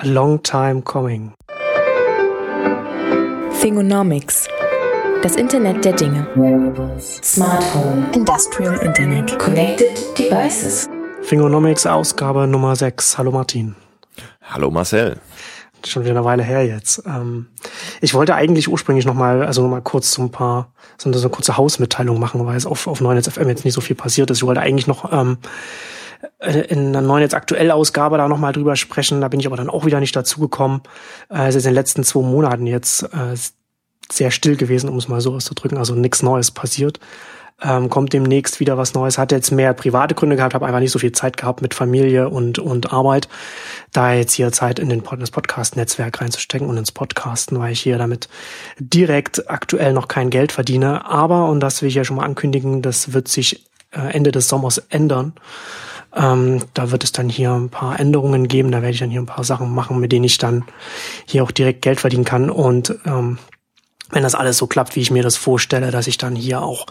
A long time coming. Thingonomics. Das Internet der Dinge. Smart Home. Industrial Internet. Connected Devices. Thingonomics Ausgabe Nummer 6. Hallo Martin. Hallo Marcel. Schon wieder eine Weile her jetzt. Ähm, ich wollte eigentlich ursprünglich nochmal, also nochmal kurz so ein paar, so eine, so eine kurze Hausmitteilung machen, weil es auf, auf 9 FM jetzt nicht so viel passiert ist. Ich wollte eigentlich noch ähm, äh, in einer neuen jetzt aktuell Ausgabe da nochmal drüber sprechen. Da bin ich aber dann auch wieder nicht dazu gekommen. Äh, es ist in den letzten zwei Monaten jetzt äh, sehr still gewesen, um es mal so auszudrücken. Also nichts Neues passiert. Ähm, kommt demnächst wieder was Neues. Hat jetzt mehr private Gründe gehabt, habe einfach nicht so viel Zeit gehabt mit Familie und, und Arbeit. Da jetzt hier Zeit in den Pod das Podcast-Netzwerk reinzustecken und ins Podcasten, weil ich hier damit direkt aktuell noch kein Geld verdiene. Aber, und das will ich ja schon mal ankündigen, das wird sich äh, Ende des Sommers ändern. Ähm, da wird es dann hier ein paar Änderungen geben. Da werde ich dann hier ein paar Sachen machen, mit denen ich dann hier auch direkt Geld verdienen kann. Und ähm, wenn das alles so klappt, wie ich mir das vorstelle, dass ich dann hier auch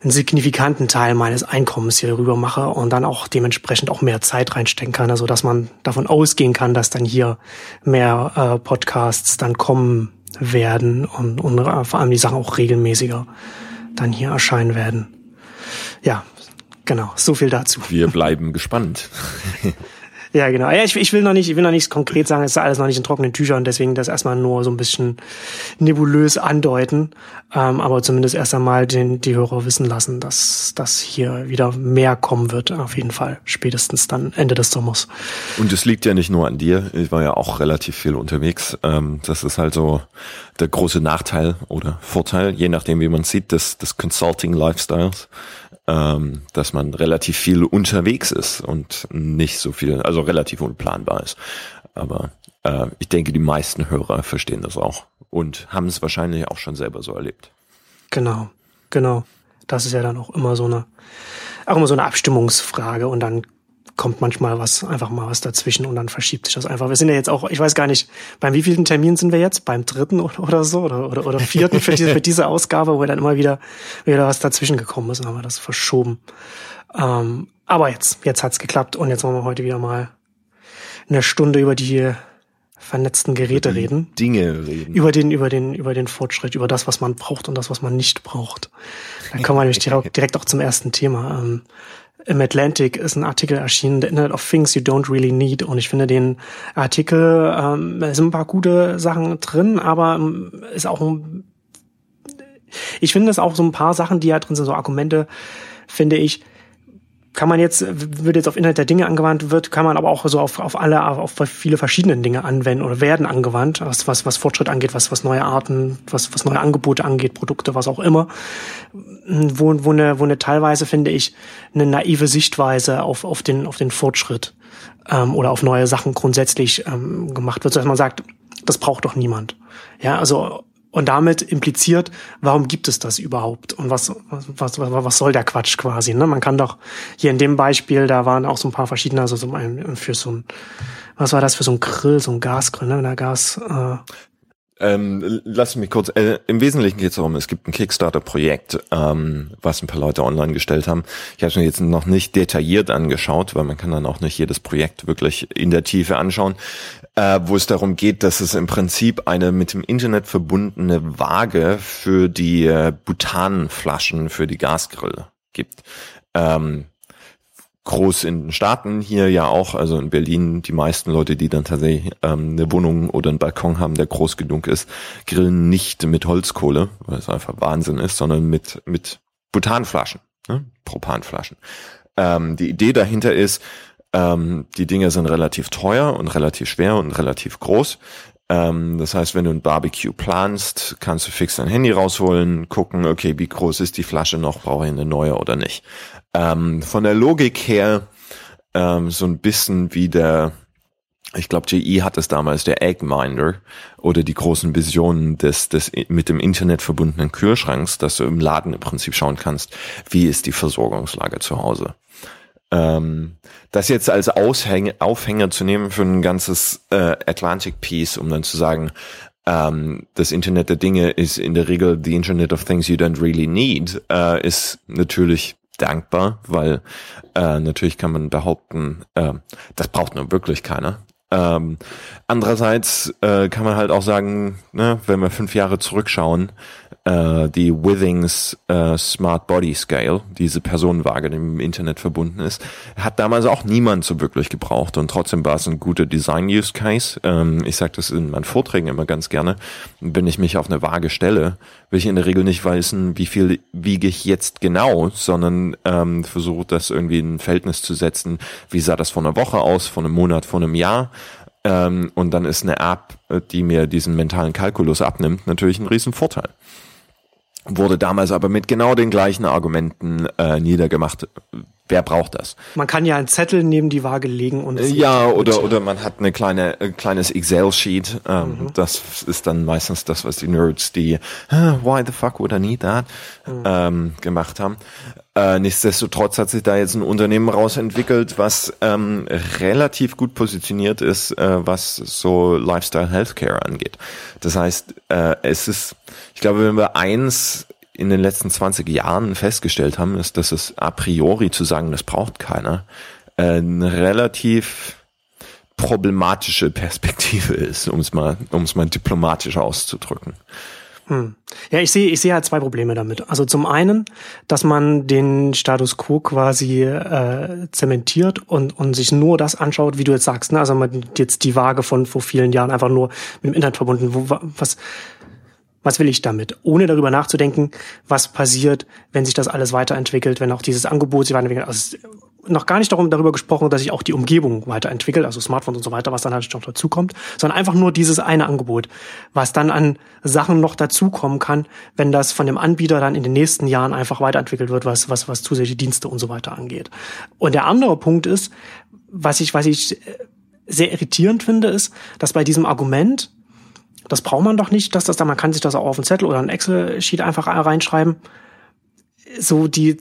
einen signifikanten Teil meines Einkommens hier rüber mache und dann auch dementsprechend auch mehr Zeit reinstecken kann, also dass man davon ausgehen kann, dass dann hier mehr äh, Podcasts dann kommen werden und, und vor allem die Sachen auch regelmäßiger dann hier erscheinen werden. Ja, Genau, so viel dazu. Wir bleiben gespannt. Ja, genau. Ja, ich, ich will noch nicht, ich will noch nichts konkret sagen, es ist alles noch nicht in trockenen Tüchern, deswegen das erstmal nur so ein bisschen nebulös andeuten. Ähm, aber zumindest erst einmal den, die Hörer wissen lassen, dass das hier wieder mehr kommen wird, auf jeden Fall. Spätestens dann Ende des Sommers. Und es liegt ja nicht nur an dir, ich war ja auch relativ viel unterwegs. Ähm, das ist halt so der große Nachteil oder Vorteil, je nachdem wie man sieht, des, des Consulting Lifestyles ähm, dass man relativ viel unterwegs ist und nicht so viel, also relativ unplanbar ist. Aber äh, ich denke, die meisten Hörer verstehen das auch und haben es wahrscheinlich auch schon selber so erlebt. Genau, genau. Das ist ja dann auch immer so eine, auch immer so eine Abstimmungsfrage und dann kommt manchmal was, einfach mal was dazwischen und dann verschiebt sich das einfach. Wir sind ja jetzt auch, ich weiß gar nicht, beim wievielten Termin sind wir jetzt? Beim dritten oder, oder so? Oder, oder, oder vierten für diese, für diese Ausgabe, wo dann immer wieder, wieder was dazwischen gekommen ist und haben wir das verschoben. Ähm, aber jetzt, jetzt hat's geklappt und jetzt wollen wir heute wieder mal eine Stunde über die vernetzten Geräte reden. Dinge reden. Über den, über den, über den Fortschritt, über das, was man braucht und das, was man nicht braucht. Dann kommen wir nämlich direkt, direkt auch zum ersten Thema. Ähm, im Atlantic ist ein Artikel erschienen, The Internet of Things You Don't Really Need. Und ich finde den Artikel, ähm, sind ein paar gute Sachen drin, aber ähm, ist auch ein, ich finde es auch so ein paar Sachen, die da drin sind, so Argumente, finde ich, kann man jetzt, wird jetzt auf Inhalt der Dinge angewandt wird, kann man aber auch so auf, auf alle, auf viele verschiedene Dinge anwenden oder werden angewandt, was, was, was Fortschritt angeht, was, was neue Arten, was, was neue Angebote angeht, Produkte, was auch immer. Wo, wo eine, wo eine teilweise, finde ich, eine naive Sichtweise auf, auf den, auf den Fortschritt, ähm, oder auf neue Sachen grundsätzlich, ähm, gemacht wird, so dass man sagt, das braucht doch niemand. Ja, also und damit impliziert, warum gibt es das überhaupt? Und was, was, was, was soll der Quatsch quasi? Ne? Man kann doch hier in dem Beispiel, da waren auch so ein paar verschiedene, also so ein, für so ein, was war das für so ein Grill, so ein Gasgrill, ne? Wenn der Gas, äh, ähm, lass mich kurz, äh, im Wesentlichen geht es darum, es gibt ein Kickstarter-Projekt, ähm, was ein paar Leute online gestellt haben. Ich habe es mir jetzt noch nicht detailliert angeschaut, weil man kann dann auch nicht jedes Projekt wirklich in der Tiefe anschauen äh, wo es darum geht, dass es im Prinzip eine mit dem Internet verbundene Waage für die äh, Butanflaschen für die Gasgrill gibt. Ähm, groß in den Staaten hier ja auch, also in Berlin, die meisten Leute, die dann tatsächlich ähm, eine Wohnung oder einen Balkon haben, der groß genug ist, grillen nicht mit Holzkohle, weil es einfach Wahnsinn ist, sondern mit, mit Butanflaschen, ne? Propanflaschen. Ähm, die Idee dahinter ist, ähm, die Dinge sind relativ teuer und relativ schwer und relativ groß. Ähm, das heißt, wenn du ein Barbecue planst, kannst du fix dein Handy rausholen, gucken, okay, wie groß ist die Flasche noch, brauche ich eine neue oder nicht. Ähm, von der Logik her ähm, so ein bisschen wie der, ich glaube, GE hat es damals, der Eggminder oder die großen Visionen des, des mit dem Internet verbundenen Kühlschranks, dass du im Laden im Prinzip schauen kannst, wie ist die Versorgungslage zu Hause. Ähm, das jetzt als Aushäng Aufhänger zu nehmen für ein ganzes äh, Atlantic Piece, um dann zu sagen, ähm, das Internet der Dinge ist in der Regel the Internet of Things you don't really need, äh, ist natürlich dankbar, weil äh, natürlich kann man behaupten, äh, das braucht nur wirklich keiner. Ähm, andererseits äh, kann man halt auch sagen, ne, wenn wir fünf Jahre zurückschauen, äh, die Withings äh, Smart Body Scale, diese Personenwaage, die im Internet verbunden ist, hat damals auch niemand so wirklich gebraucht und trotzdem war es ein guter Design-Use Case. Ähm, ich sage das in meinen Vorträgen immer ganz gerne. Wenn ich mich auf eine Waage stelle, will ich in der Regel nicht wissen, wie viel wiege ich jetzt genau, sondern ähm, versuche das irgendwie in ein Verhältnis zu setzen, wie sah das vor einer Woche aus, vor einem Monat, vor einem Jahr ähm, und dann ist eine App, die mir diesen mentalen Kalkulus abnimmt, natürlich ein Riesenvorteil. Wurde damals aber mit genau den gleichen Argumenten äh, niedergemacht. Wer braucht das? Man kann ja einen Zettel neben die Waage legen und ja oder oder man hat eine kleine ein kleines Excel Sheet. Ähm, mhm. Das ist dann meistens das, was die Nerds, die Why the fuck would I need that mhm. ähm, gemacht haben. Äh, nichtsdestotrotz hat sich da jetzt ein Unternehmen rausentwickelt, was ähm, relativ gut positioniert ist, äh, was so Lifestyle Healthcare angeht. Das heißt, äh, es ist, ich glaube, wenn wir eins in den letzten 20 Jahren festgestellt haben, ist, dass es a priori zu sagen, das braucht keiner, äh, eine relativ problematische Perspektive ist, um es mal, um es mal diplomatisch auszudrücken. Hm. Ja, ich sehe, ich sehe halt zwei Probleme damit. Also zum einen, dass man den Status quo quasi äh, zementiert und, und sich nur das anschaut, wie du jetzt sagst. Ne? Also man jetzt die Waage von vor vielen Jahren einfach nur mit dem Internet verbunden. Wo, was, was will ich damit? Ohne darüber nachzudenken, was passiert, wenn sich das alles weiterentwickelt, wenn auch dieses Angebot sich weiterentwickelt. Also noch gar nicht darum, darüber gesprochen, dass sich auch die Umgebung weiterentwickelt, also Smartphones und so weiter, was dann halt noch dazukommt, sondern einfach nur dieses eine Angebot, was dann an Sachen noch dazukommen kann, wenn das von dem Anbieter dann in den nächsten Jahren einfach weiterentwickelt wird, was, was, was zusätzliche Dienste und so weiter angeht. Und der andere Punkt ist, was ich, was ich sehr irritierend finde, ist, dass bei diesem Argument, das braucht man doch nicht, dass das da, man kann sich das auch auf einen Zettel oder einen Excel-Sheet einfach reinschreiben, so die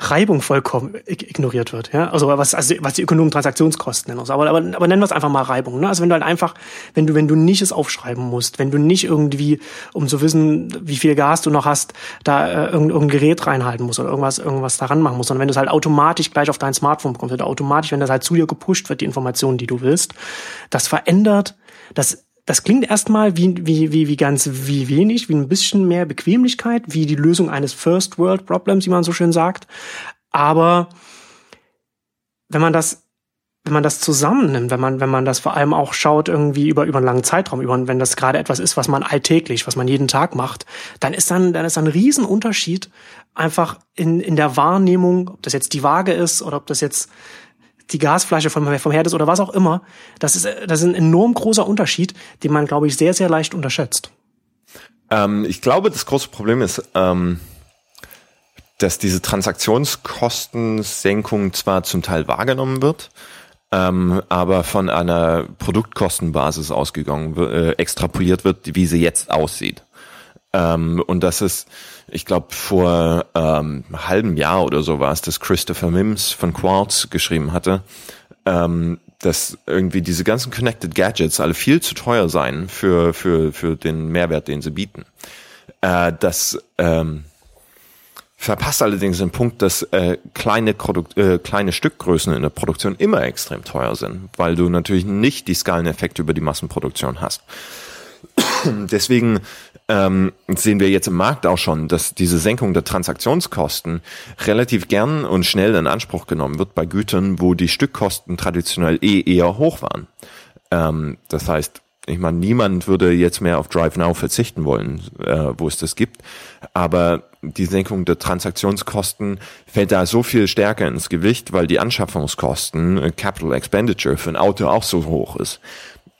Reibung vollkommen ignoriert wird. Ja? Also was, also was die Ökonomen Transaktionskosten nennen. Aber, aber, aber nennen wir es einfach mal Reibung. Ne? Also wenn du halt einfach, wenn du, wenn du nicht es aufschreiben musst, wenn du nicht irgendwie, um zu wissen, wie viel Gas du noch hast, da äh, irgendein, irgendein Gerät reinhalten musst oder irgendwas, irgendwas daran machen musst, sondern wenn du es halt automatisch gleich auf dein Smartphone bekommst oder automatisch, wenn das halt zu dir gepusht wird, die Informationen, die du willst, das verändert, das das klingt erstmal wie, wie, wie, wie ganz wie wenig, wie ein bisschen mehr Bequemlichkeit, wie die Lösung eines First World Problems, wie man so schön sagt. Aber wenn man das wenn man das zusammennimmt, wenn man, wenn man das vor allem auch schaut, irgendwie über, über einen langen Zeitraum, über, wenn das gerade etwas ist, was man alltäglich, was man jeden Tag macht, dann ist dann, dann ist ein Riesenunterschied einfach in, in der Wahrnehmung, ob das jetzt die Waage ist oder ob das jetzt die Gasflasche vom, vom Herd ist oder was auch immer. Das ist, das ist ein enorm großer Unterschied, den man, glaube ich, sehr, sehr leicht unterschätzt. Ähm, ich glaube, das große Problem ist, ähm, dass diese Transaktionskostensenkung zwar zum Teil wahrgenommen wird, ähm, aber von einer Produktkostenbasis ausgegangen, äh, extrapoliert wird, wie sie jetzt aussieht. Ähm, und das ist, ich glaube, vor ähm, einem halben Jahr oder so war es, dass Christopher Mims von Quartz geschrieben hatte, ähm, dass irgendwie diese ganzen Connected Gadgets alle viel zu teuer seien für, für, für den Mehrwert, den sie bieten. Äh, das ähm, verpasst allerdings den Punkt, dass äh, kleine, Produkt, äh, kleine Stückgrößen in der Produktion immer extrem teuer sind, weil du natürlich nicht die Skaleneffekte über die Massenproduktion hast. Deswegen ähm, sehen wir jetzt im Markt auch schon, dass diese Senkung der Transaktionskosten relativ gern und schnell in Anspruch genommen wird bei Gütern, wo die Stückkosten traditionell eh eher hoch waren. Ähm, das heißt, ich meine, niemand würde jetzt mehr auf Drive Now verzichten wollen, äh, wo es das gibt. Aber die Senkung der Transaktionskosten fällt da so viel stärker ins Gewicht, weil die Anschaffungskosten, äh, Capital Expenditure für ein Auto auch so hoch ist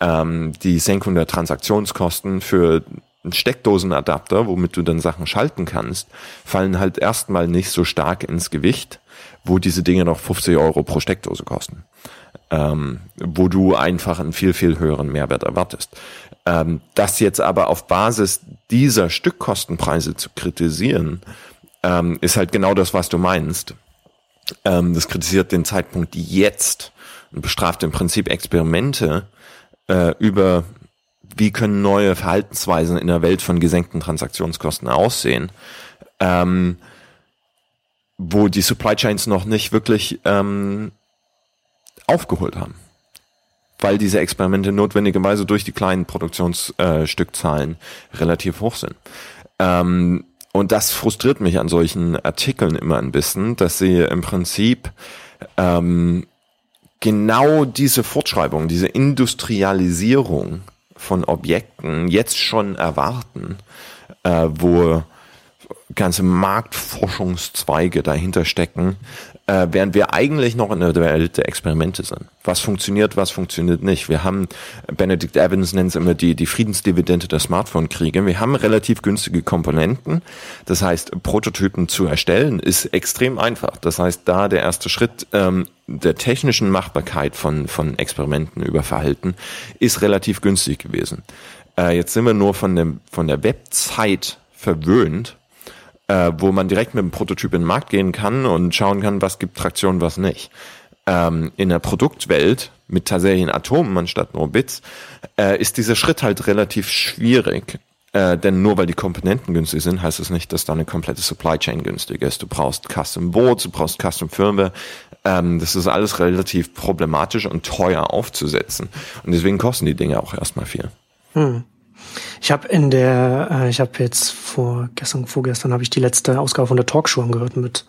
ähm, die Senkung der Transaktionskosten für Steckdosenadapter, womit du dann Sachen schalten kannst, fallen halt erstmal nicht so stark ins Gewicht, wo diese Dinge noch 50 Euro pro Steckdose kosten. Ähm, wo du einfach einen viel, viel höheren Mehrwert erwartest. Ähm, das jetzt aber auf Basis dieser Stückkostenpreise zu kritisieren, ähm, ist halt genau das, was du meinst. Ähm, das kritisiert den Zeitpunkt jetzt und bestraft im Prinzip Experimente, äh, über wie können neue Verhaltensweisen in der Welt von gesenkten Transaktionskosten aussehen, ähm, wo die Supply Chains noch nicht wirklich ähm, aufgeholt haben. weil diese Experimente notwendigerweise durch die kleinen Produktionsstückzahlen äh, relativ hoch sind. Ähm, und das frustriert mich an solchen Artikeln immer ein bisschen, dass sie im Prinzip ähm, genau diese Fortschreibung, diese Industrialisierung von Objekten jetzt schon erwarten, äh, wo ganze Marktforschungszweige dahinter stecken, äh, während wir eigentlich noch in der Welt der Experimente sind. Was funktioniert, was funktioniert nicht. Wir haben, Benedict Evans nennt es immer die, die Friedensdividende der Smartphone-Kriege. Wir haben relativ günstige Komponenten. Das heißt, Prototypen zu erstellen ist extrem einfach. Das heißt, da der erste Schritt ähm, der technischen Machbarkeit von, von Experimenten über Verhalten ist relativ günstig gewesen. Äh, jetzt sind wir nur von, dem, von der Webzeit verwöhnt, äh, wo man direkt mit dem Prototyp in den Markt gehen kann und schauen kann, was gibt Traktion, was nicht. Ähm, in der Produktwelt mit tatsächlichen Atomen anstatt nur Bits äh, ist dieser Schritt halt relativ schwierig. Äh, denn nur weil die Komponenten günstig sind, heißt es das nicht, dass da eine komplette Supply Chain günstig ist. Du brauchst Custom Boards, du brauchst Custom Firmware. Ähm, das ist alles relativ problematisch und teuer aufzusetzen. Und deswegen kosten die Dinge auch erstmal viel. Hm. Ich habe in der, äh, ich habe jetzt vor gestern, vorgestern habe ich die letzte Ausgabe von der Talkshow angehört mit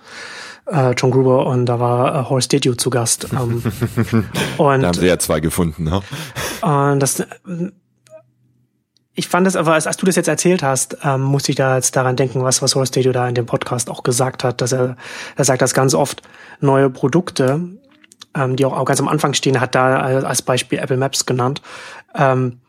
äh, John Gruber und da war äh, Horace Didio zu Gast. Ähm, und, da haben sie ja zwei gefunden, ne? Und das, ich fand es aber, als, als du das jetzt erzählt hast, ähm, musste ich da jetzt daran denken, was, was Horace Didio da in dem Podcast auch gesagt hat, dass er, er sagt, dass ganz oft neue Produkte, ähm, die auch, auch ganz am Anfang stehen, hat da als Beispiel Apple Maps genannt, ähm,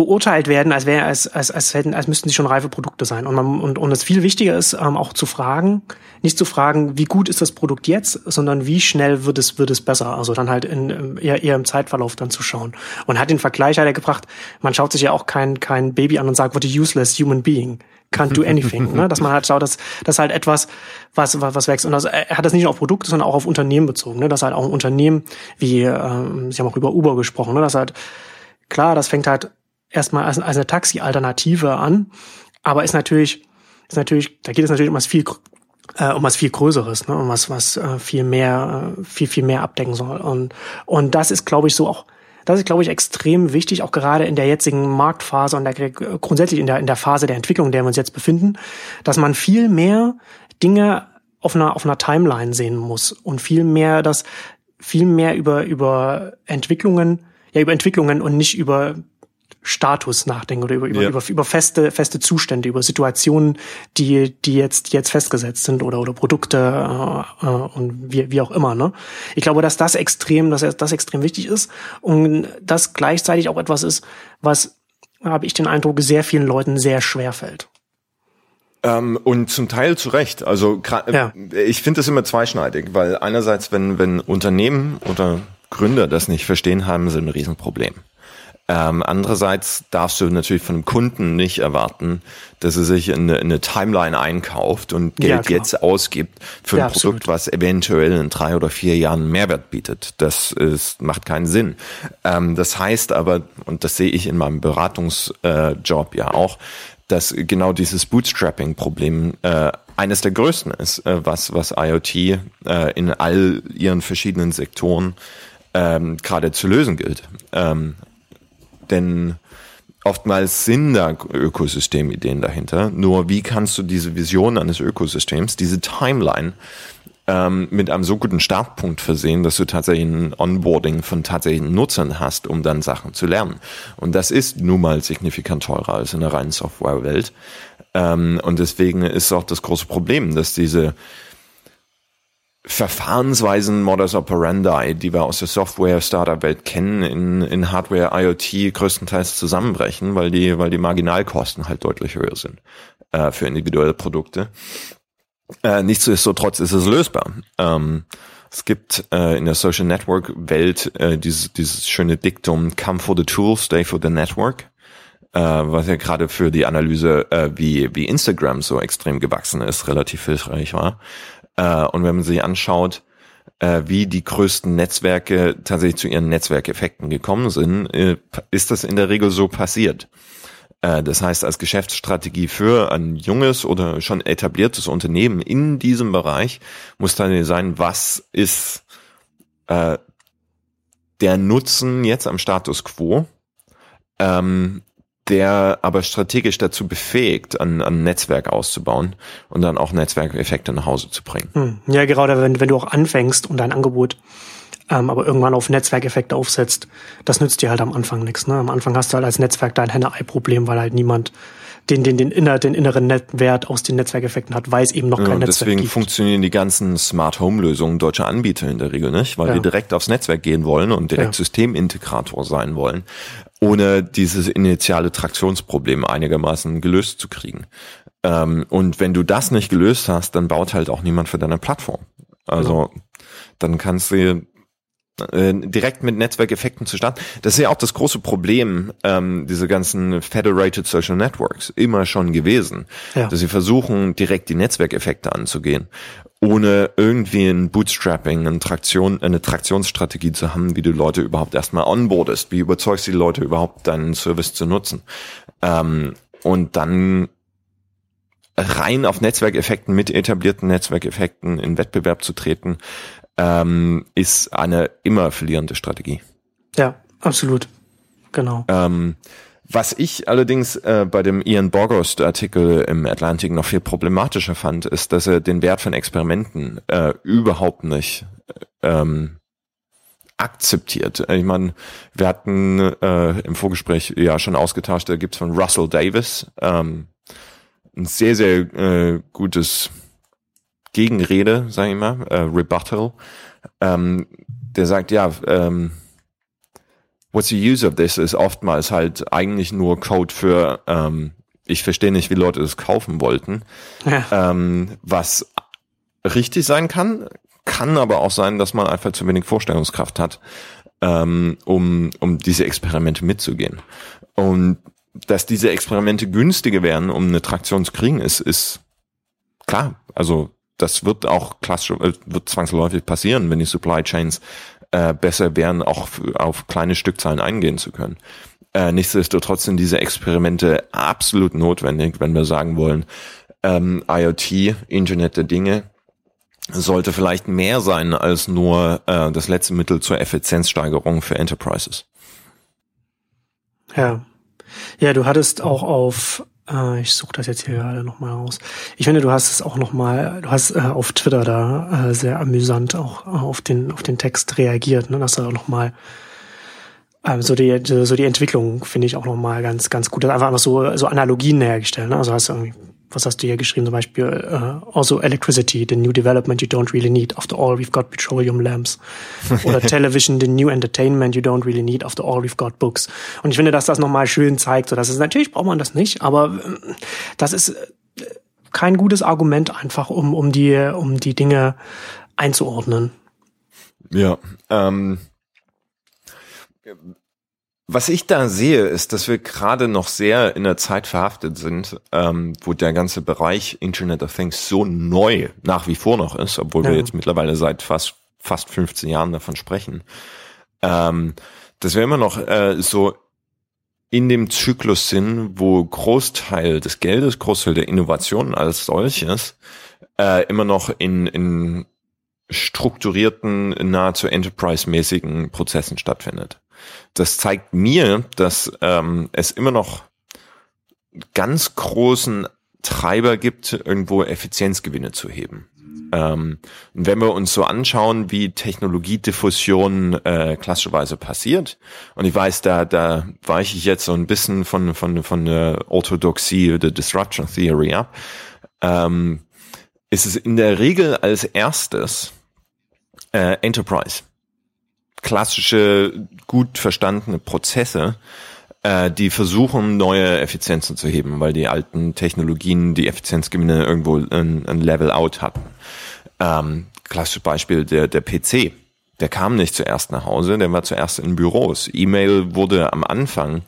beurteilt werden, als wäre als, als, als hätten, als müssten sie schon reife Produkte sein. Und man, und, und es viel wichtiger ist, ähm, auch zu fragen, nicht zu fragen, wie gut ist das Produkt jetzt, sondern wie schnell wird es, wird es besser. Also dann halt in, eher, eher im Zeitverlauf dann zu schauen. Und hat den Vergleich hat er gebracht, man schaut sich ja auch kein, kein Baby an und sagt, what a useless human being. Can't do anything. ne? Dass man halt schaut, dass das halt etwas, was, was, was wächst. Und das, er hat das nicht nur auf Produkte, sondern auch auf Unternehmen bezogen. Ne? Dass halt auch ein Unternehmen, wie, ähm, Sie haben auch über Uber gesprochen, ne? dass halt, klar, das fängt halt erstmal als, als eine Taxi-Alternative an, aber ist natürlich, ist natürlich, da geht es natürlich um was viel äh, um was viel Größeres, ne? um was was äh, viel mehr, äh, viel viel mehr abdecken soll. Und und das ist, glaube ich, so auch das ist, glaube ich, extrem wichtig, auch gerade in der jetzigen Marktphase und der, grundsätzlich in der, in der Phase der Entwicklung, in der wir uns jetzt befinden, dass man viel mehr Dinge auf einer, auf einer Timeline sehen muss und viel mehr das, viel mehr über, über Entwicklungen, ja, über Entwicklungen und nicht über Status nachdenken oder über, über, ja. über, über feste, feste Zustände, über Situationen, die, die jetzt, jetzt festgesetzt sind oder, oder Produkte äh, äh, und wie, wie auch immer. Ne? Ich glaube, dass das extrem, dass das extrem wichtig ist und das gleichzeitig auch etwas ist, was, habe ich den Eindruck, sehr vielen Leuten sehr schwer fällt. Ähm, und zum Teil zu Recht. Also ja. ich finde das immer zweischneidig, weil einerseits, wenn, wenn Unternehmen oder Gründer das nicht verstehen, haben sie ein Riesenproblem. Ähm, andererseits darfst du natürlich von einem Kunden nicht erwarten, dass er sich in eine, in eine Timeline einkauft und Geld ja, jetzt ausgibt für ja, ein Produkt, absolut. was eventuell in drei oder vier Jahren Mehrwert bietet. Das ist, macht keinen Sinn. Ähm, das heißt aber, und das sehe ich in meinem Beratungsjob äh, ja auch, dass genau dieses Bootstrapping-Problem äh, eines der größten ist, äh, was, was IoT äh, in all ihren verschiedenen Sektoren ähm, gerade zu lösen gilt. Ähm, denn oftmals sind da Ökosystemideen dahinter. Nur wie kannst du diese Vision eines Ökosystems, diese Timeline ähm, mit einem so guten Startpunkt versehen, dass du tatsächlich ein Onboarding von tatsächlichen Nutzern hast, um dann Sachen zu lernen. Und das ist nun mal signifikant teurer als in der reinen Softwarewelt. Ähm, und deswegen ist auch das große Problem, dass diese Verfahrensweisen Modus Operandi, die wir aus der Software-Startup-Welt kennen, in, in Hardware IoT größtenteils zusammenbrechen, weil die, weil die Marginalkosten halt deutlich höher sind äh, für individuelle Produkte. Äh, nichtsdestotrotz ist es lösbar. Ähm, es gibt äh, in der Social Network Welt äh, dieses, dieses schöne Diktum Come for the tool, stay for the network. Äh, was ja gerade für die Analyse, äh, wie, wie Instagram so extrem gewachsen ist, relativ hilfreich war. Äh, und wenn man sich anschaut, äh, wie die größten Netzwerke tatsächlich zu ihren Netzwerkeffekten gekommen sind, äh, ist das in der Regel so passiert. Äh, das heißt, als Geschäftsstrategie für ein junges oder schon etabliertes Unternehmen in diesem Bereich muss dann sein, was ist äh, der Nutzen jetzt am Status quo, ähm, der aber strategisch dazu befähigt, ein, ein Netzwerk auszubauen und dann auch Netzwerkeffekte nach Hause zu bringen. Hm. Ja, gerade wenn, wenn du auch anfängst und dein Angebot ähm, aber irgendwann auf Netzwerkeffekte aufsetzt, das nützt dir halt am Anfang nichts. Ne? Am Anfang hast du halt als Netzwerk dein Henne-Ei-Problem, weil halt niemand den, den, den, inner, den inneren Netzwert aus den Netzwerkeffekten hat, weiß eben noch kein ja, Netzwerk Deswegen gibt. funktionieren die ganzen Smart Home Lösungen deutscher Anbieter in der Regel nicht, weil ja. die direkt aufs Netzwerk gehen wollen und direkt ja. Systemintegrator sein wollen, ohne dieses initiale Traktionsproblem einigermaßen gelöst zu kriegen. Ähm, und wenn du das nicht gelöst hast, dann baut halt auch niemand für deine Plattform. Also dann kannst du äh, direkt mit Netzwerkeffekten zu starten. Das ist ja auch das große Problem, ähm, diese ganzen Federated Social Networks, immer schon gewesen. Ja. Dass sie versuchen, direkt die Netzwerkeffekte anzugehen, ohne irgendwie ein Bootstrapping, eine, Traktion, eine Traktionsstrategie zu haben, wie du Leute überhaupt erstmal onboardest, wie überzeugst du die Leute überhaupt, deinen Service zu nutzen. Ähm, und dann rein auf Netzwerkeffekten mit etablierten Netzwerkeffekten in Wettbewerb zu treten, ähm, ist eine immer verlierende Strategie. Ja, absolut. Genau. Ähm, was ich allerdings äh, bei dem Ian Borgost Artikel im Atlantic noch viel problematischer fand, ist, dass er den Wert von Experimenten äh, überhaupt nicht ähm, akzeptiert. Ich meine, wir hatten äh, im Vorgespräch ja schon ausgetauscht, da gibt's von Russell Davis ähm, ein sehr, sehr äh, gutes Gegenrede, sage ich mal, äh, Rebuttal, ähm, der sagt, ja, ähm, what's the use of this ist oftmals halt eigentlich nur Code für, ähm, ich verstehe nicht, wie Leute das kaufen wollten, ja. ähm, was richtig sein kann, kann aber auch sein, dass man einfach zu wenig Vorstellungskraft hat, ähm, um, um diese Experimente mitzugehen. Und dass diese Experimente günstiger werden, um eine Traktion zu kriegen, ist, ist klar. Also das wird auch klassisch, äh, wird zwangsläufig passieren, wenn die Supply Chains äh, besser wären, auch auf kleine Stückzahlen eingehen zu können. Äh, nichtsdestotrotz sind diese Experimente absolut notwendig, wenn wir sagen wollen, ähm, IoT, Internet der Dinge, sollte vielleicht mehr sein als nur äh, das letzte Mittel zur Effizienzsteigerung für Enterprises. Ja. Ja, du hattest auch auf äh, ich suche das jetzt hier gerade nochmal raus. Ich finde, du hast es auch nochmal, du hast äh, auf Twitter da äh, sehr amüsant auch äh, auf den auf den Text reagiert, ne? Dass du auch nochmal ähm, so die so die Entwicklung finde ich auch nochmal ganz ganz gut. Einfach so so Analogien hergestellt. Ne? Also hast du irgendwie was hast du hier geschrieben, zum Beispiel uh, also electricity, the new development you don't really need. After all, we've got petroleum lamps. Oder television, the new entertainment you don't really need. After all, we've got books. Und ich finde, dass das nochmal schön zeigt, so dass es natürlich braucht man das nicht, aber äh, das ist äh, kein gutes Argument einfach, um um die um die Dinge einzuordnen. Ja. Ähm was ich da sehe, ist, dass wir gerade noch sehr in der Zeit verhaftet sind, ähm, wo der ganze Bereich Internet of Things so neu nach wie vor noch ist, obwohl ja. wir jetzt mittlerweile seit fast fast 15 Jahren davon sprechen, ähm, dass wir immer noch äh, so in dem Zyklus sind, wo Großteil des Geldes, Großteil der Innovationen als solches äh, immer noch in, in strukturierten, nahezu enterprise-mäßigen Prozessen stattfindet. Das zeigt mir, dass ähm, es immer noch ganz großen Treiber gibt, irgendwo Effizienzgewinne zu heben. Ähm, wenn wir uns so anschauen, wie Technologiediffusion äh, klassischerweise passiert, und ich weiß, da, da weiche ich jetzt so ein bisschen von, von, von der Orthodoxie der Disruption Theory ab, ähm, ist es in der Regel als erstes äh, Enterprise klassische, gut verstandene Prozesse, äh, die versuchen, neue Effizienzen zu heben, weil die alten Technologien die Effizienzgewinne irgendwo ein, ein Level out hatten. Ähm, klassisches Beispiel der, der PC. Der kam nicht zuerst nach Hause, der war zuerst in Büros. E-Mail wurde am Anfang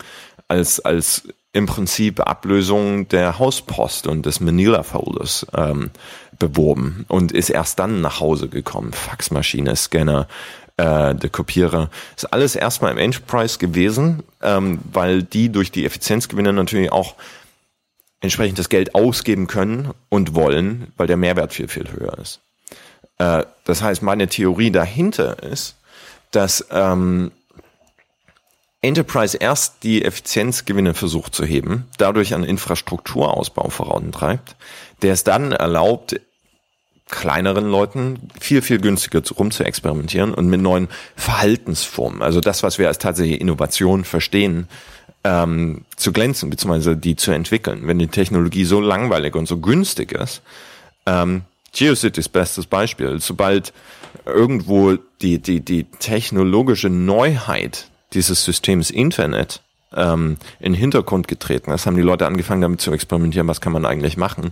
als, als im Prinzip Ablösung der Hauspost und des Manila-Folders ähm, beworben und ist erst dann nach Hause gekommen. Faxmaschine, Scanner, äh, der Kopierer. Ist alles erstmal im Enterprise gewesen, ähm, weil die durch die Effizienzgewinne natürlich auch entsprechend das Geld ausgeben können und wollen, weil der Mehrwert viel, viel höher ist. Äh, das heißt, meine Theorie dahinter ist, dass ähm, Enterprise erst die Effizienzgewinne versucht zu heben, dadurch einen Infrastrukturausbau vorantreibt, der es dann erlaubt, kleineren Leuten viel, viel günstiger rum zu experimentieren und mit neuen Verhaltensformen, also das, was wir als tatsächliche Innovation verstehen, ähm, zu glänzen, beziehungsweise die zu entwickeln. Wenn die Technologie so langweilig und so günstig ist, ähm, GeoCities bestes Beispiel, sobald irgendwo die, die, die technologische Neuheit dieses Systems Internet ähm, in den Hintergrund getreten ist, haben die Leute angefangen damit zu experimentieren, was kann man eigentlich machen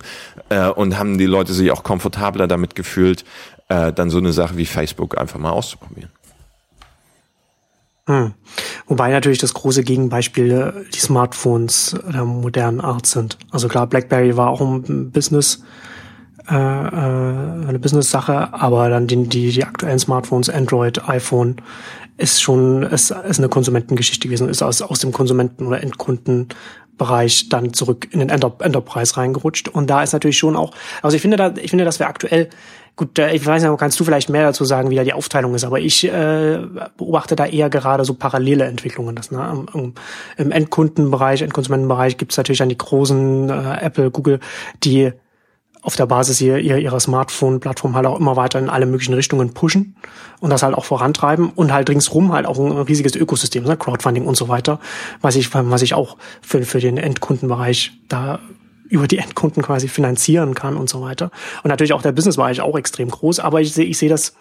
äh, und haben die Leute sich auch komfortabler damit gefühlt, äh, dann so eine Sache wie Facebook einfach mal auszuprobieren. Hm. Wobei natürlich das große Gegenbeispiel äh, die Smartphones der modernen Art sind. Also klar, BlackBerry war auch ein Business, äh, äh, eine Business-Sache, aber dann die, die, die aktuellen Smartphones, Android, iPhone, ist schon, ist, ist eine Konsumentengeschichte gewesen, ist aus, aus dem Konsumenten- oder Endkundenbereich dann zurück in den Enter Enterprise reingerutscht. Und da ist natürlich schon auch, also ich finde da, ich finde, dass wir aktuell Gut, ich weiß nicht, kannst du vielleicht mehr dazu sagen, wie da die Aufteilung ist, aber ich äh, beobachte da eher gerade so parallele Entwicklungen. Das, ne? Im, Im Endkundenbereich, Endkonsumentenbereich gibt es natürlich dann die großen äh, Apple, Google, die auf der Basis ihrer, ihrer Smartphone-Plattform halt auch immer weiter in alle möglichen Richtungen pushen und das halt auch vorantreiben und halt ringsrum halt auch ein riesiges Ökosystem, ne? Crowdfunding und so weiter, was ich, was ich auch für, für den Endkundenbereich da über die Endkunden quasi finanzieren kann und so weiter. Und natürlich auch der Businessbereich auch extrem groß, aber ich sehe ich sehe das,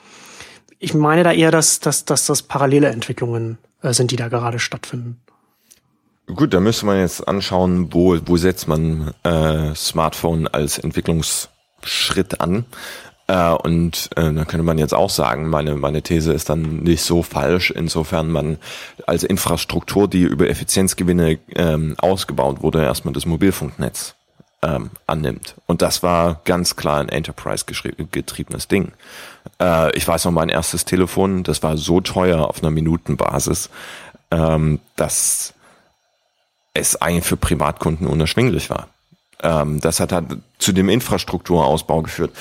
ich meine da eher, dass, dass, dass das parallele Entwicklungen äh, sind, die da gerade stattfinden. Gut, da müsste man jetzt anschauen, wo, wo setzt man äh, Smartphone als Entwicklungsschritt an. Äh, und äh, da könnte man jetzt auch sagen, meine, meine These ist dann nicht so falsch, insofern man als Infrastruktur, die über Effizienzgewinne ähm, ausgebaut wurde, erstmal das Mobilfunknetz ähm, annimmt. Und das war ganz klar ein Enterprise-getriebenes Ding. Äh, ich weiß noch, mein erstes Telefon, das war so teuer auf einer Minutenbasis, ähm, dass es eigentlich für Privatkunden unerschwinglich war. Ähm, das hat halt zu dem Infrastrukturausbau geführt.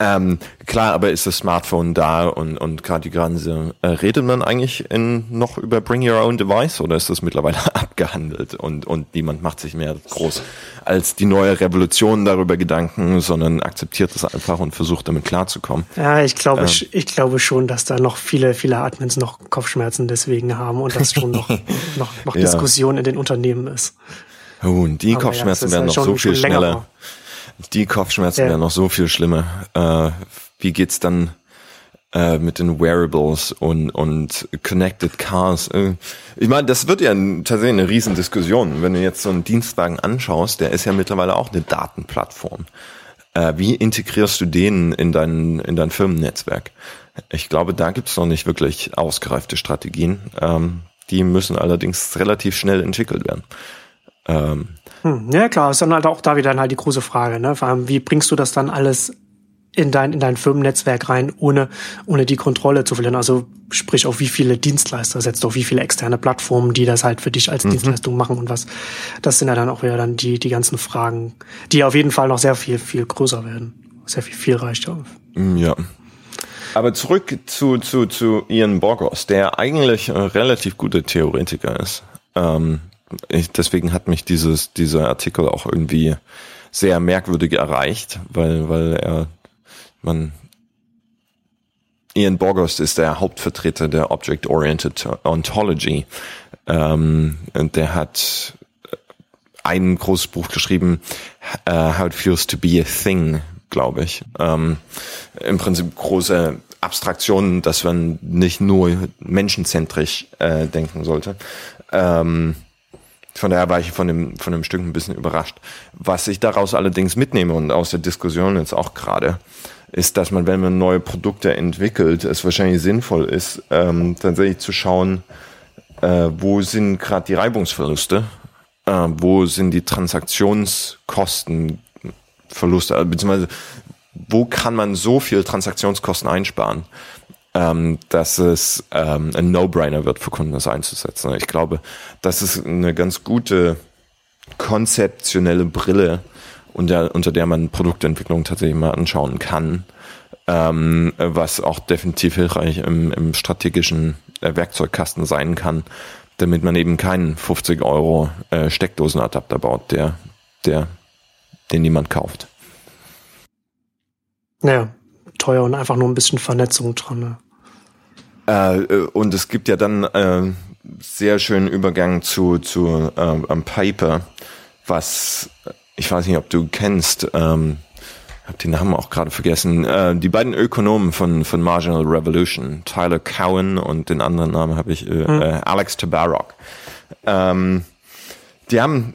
Ähm, klar, aber ist das Smartphone da und, und gerade die Grenze, äh, redet man eigentlich in, noch über Bring Your Own Device oder ist das mittlerweile abgehandelt und, und niemand macht sich mehr groß als die neue Revolution darüber Gedanken, sondern akzeptiert es einfach und versucht damit klarzukommen? Ja, ich glaube, ähm, ich glaube schon, dass da noch viele, viele Admins noch Kopfschmerzen deswegen haben und das schon noch, noch, noch ja. Diskussion in den Unternehmen ist. Oh, und die Aber Kopfschmerzen ja, werden noch so viel schneller. Die Kopfschmerzen ja. werden noch so viel schlimmer. Äh, wie geht's dann äh, mit den Wearables und, und Connected Cars? Äh, ich meine, das wird ja tatsächlich eine Riesendiskussion. Wenn du jetzt so einen Dienstwagen anschaust, der ist ja mittlerweile auch eine Datenplattform. Äh, wie integrierst du den in dein, in dein Firmennetzwerk? Ich glaube, da gibt's noch nicht wirklich ausgereifte Strategien. Ähm, die müssen allerdings relativ schnell entwickelt werden. Ähm, hm, ja klar, ist dann halt auch da wieder dann halt die große Frage, ne? Vor allem, wie bringst du das dann alles in dein, in dein Firmennetzwerk rein, ohne, ohne die Kontrolle zu verlieren. Also sprich auf wie viele Dienstleister setzt, auf wie viele externe Plattformen, die das halt für dich als mhm. Dienstleistung machen und was. Das sind ja dann auch wieder dann die, die ganzen Fragen, die auf jeden Fall noch sehr viel, viel größer werden. Sehr viel vielreicher. Ja. Aber zurück zu, zu, zu Ian Borgos, der eigentlich ein relativ guter Theoretiker ist. Ähm, ich, deswegen hat mich dieses, dieser Artikel auch irgendwie sehr merkwürdig erreicht, weil, weil er, man, Ian Borgost ist der Hauptvertreter der Object-Oriented Ontology. Ähm, der hat ein großes Buch geschrieben, uh, How it Feels to Be a Thing, glaube ich. Ähm, Im Prinzip große Abstraktionen, dass man nicht nur menschenzentrisch äh, denken sollte. Ähm, von daher war ich von dem, von dem Stück ein bisschen überrascht. Was ich daraus allerdings mitnehme und aus der Diskussion jetzt auch gerade, ist, dass man, wenn man neue Produkte entwickelt, es wahrscheinlich sinnvoll ist, ähm, tatsächlich zu schauen, äh, wo sind gerade die Reibungsverluste, äh, wo sind die Transaktionskostenverluste, also, beziehungsweise wo kann man so viel Transaktionskosten einsparen, ähm, dass es ähm, ein No-Brainer wird für Kunden, das einzusetzen. Ich glaube, das ist eine ganz gute konzeptionelle Brille, unter, unter der man Produktentwicklung tatsächlich mal anschauen kann, ähm, was auch definitiv hilfreich im, im strategischen äh, Werkzeugkasten sein kann, damit man eben keinen 50 Euro äh, Steckdosenadapter baut, der, der, den niemand kauft. Naja, teuer und einfach nur ein bisschen Vernetzung dran. Ne? Äh, äh, und es gibt ja dann äh, sehr schönen Übergang zu, zu äh, einem Paper, was ich weiß nicht, ob du kennst, ähm, habe den Namen auch gerade vergessen, äh, die beiden Ökonomen von, von Marginal Revolution, Tyler Cowen und den anderen Namen habe ich, äh, hm. äh, Alex Tabarrok. Ähm, die haben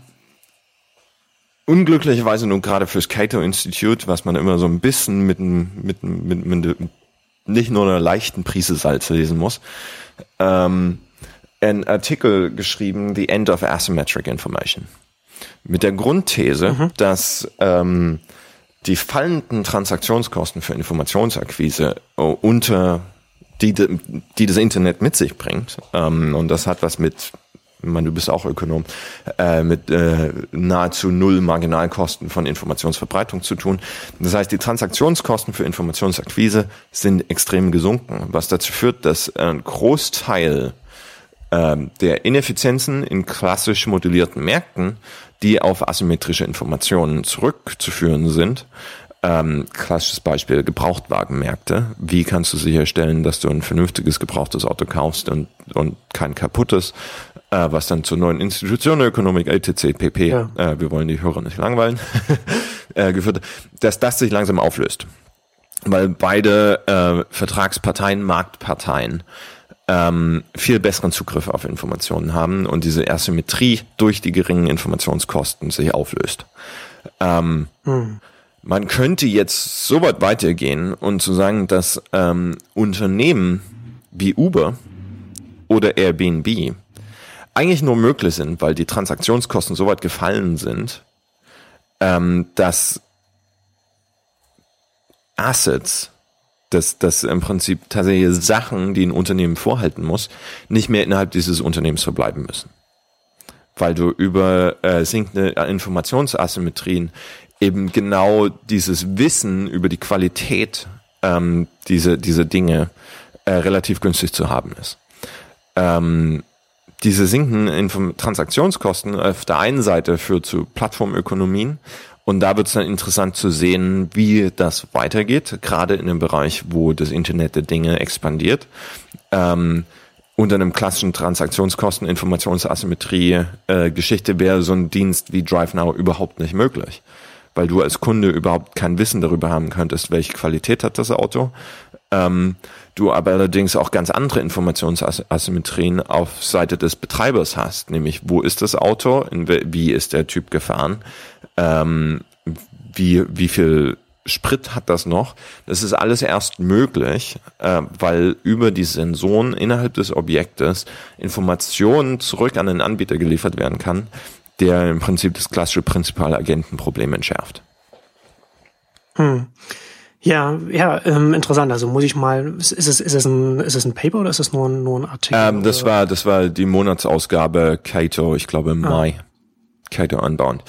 unglücklicherweise nun gerade fürs Cato Institute, was man immer so ein bisschen mit, mit, mit, mit nicht nur einer leichten Prise Salz lesen muss, ähm, einen Artikel geschrieben, The End of Asymmetric Information. Mit der Grundthese, mhm. dass ähm, die fallenden Transaktionskosten für Informationsakquise äh, unter die, die das Internet mit sich bringt, ähm, und das hat was mit ich meine, du bist auch Ökonom, äh, mit äh, nahezu null Marginalkosten von Informationsverbreitung zu tun. Das heißt, die Transaktionskosten für Informationsakquise sind extrem gesunken, was dazu führt, dass ein Großteil äh, der Ineffizienzen in klassisch modellierten Märkten, die auf asymmetrische Informationen zurückzuführen sind, ähm, klassisches Beispiel, Gebrauchtwagenmärkte. Wie kannst du sicherstellen, dass du ein vernünftiges gebrauchtes Auto kaufst und, und kein kaputtes? Äh, was dann zur neuen Institution Ökonomik, etc. pp. Ja. Äh, wir wollen die Hörer nicht langweilen, äh, geführt, dass das sich langsam auflöst. Weil beide äh, Vertragsparteien, Marktparteien ähm, viel besseren Zugriff auf Informationen haben und diese Asymmetrie durch die geringen Informationskosten sich auflöst. Ähm, hm. Man könnte jetzt so weit weitergehen und zu sagen, dass ähm, Unternehmen wie Uber oder Airbnb eigentlich nur möglich sind, weil die Transaktionskosten so weit gefallen sind, ähm, dass Assets, dass, dass im Prinzip tatsächlich Sachen, die ein Unternehmen vorhalten muss, nicht mehr innerhalb dieses Unternehmens verbleiben müssen. Weil du über äh, sinkende Informationsasymmetrien eben genau dieses Wissen über die Qualität ähm, diese, diese Dinge äh, relativ günstig zu haben ist. Ähm, diese sinkenden Transaktionskosten auf der einen Seite führt zu Plattformökonomien und da wird es dann interessant zu sehen, wie das weitergeht, gerade in dem Bereich, wo das Internet der Dinge expandiert. Ähm, unter einem klassischen Transaktionskosten, Informationsasymmetrie, äh, Geschichte wäre so ein Dienst wie DriveNow überhaupt nicht möglich. Weil du als Kunde überhaupt kein Wissen darüber haben könntest, welche Qualität hat das Auto, ähm, du aber allerdings auch ganz andere Informationsasymmetrien auf Seite des Betreibers hast, nämlich wo ist das Auto, wie ist der Typ gefahren, ähm, wie, wie viel Sprit hat das noch? Das ist alles erst möglich, äh, weil über die Sensoren innerhalb des Objektes Informationen zurück an den Anbieter geliefert werden kann, der im Prinzip das klassische Prinzipalagentenproblem entschärft. Hm. Ja, ja, ähm, interessant. Also muss ich mal, ist es, ist es ein, ist es ein Paper oder ist es nur ein, nur ein Artikel? Ähm, das war, das war die Monatsausgabe Kaito, ich glaube im ah. Mai. Kaito Unbound.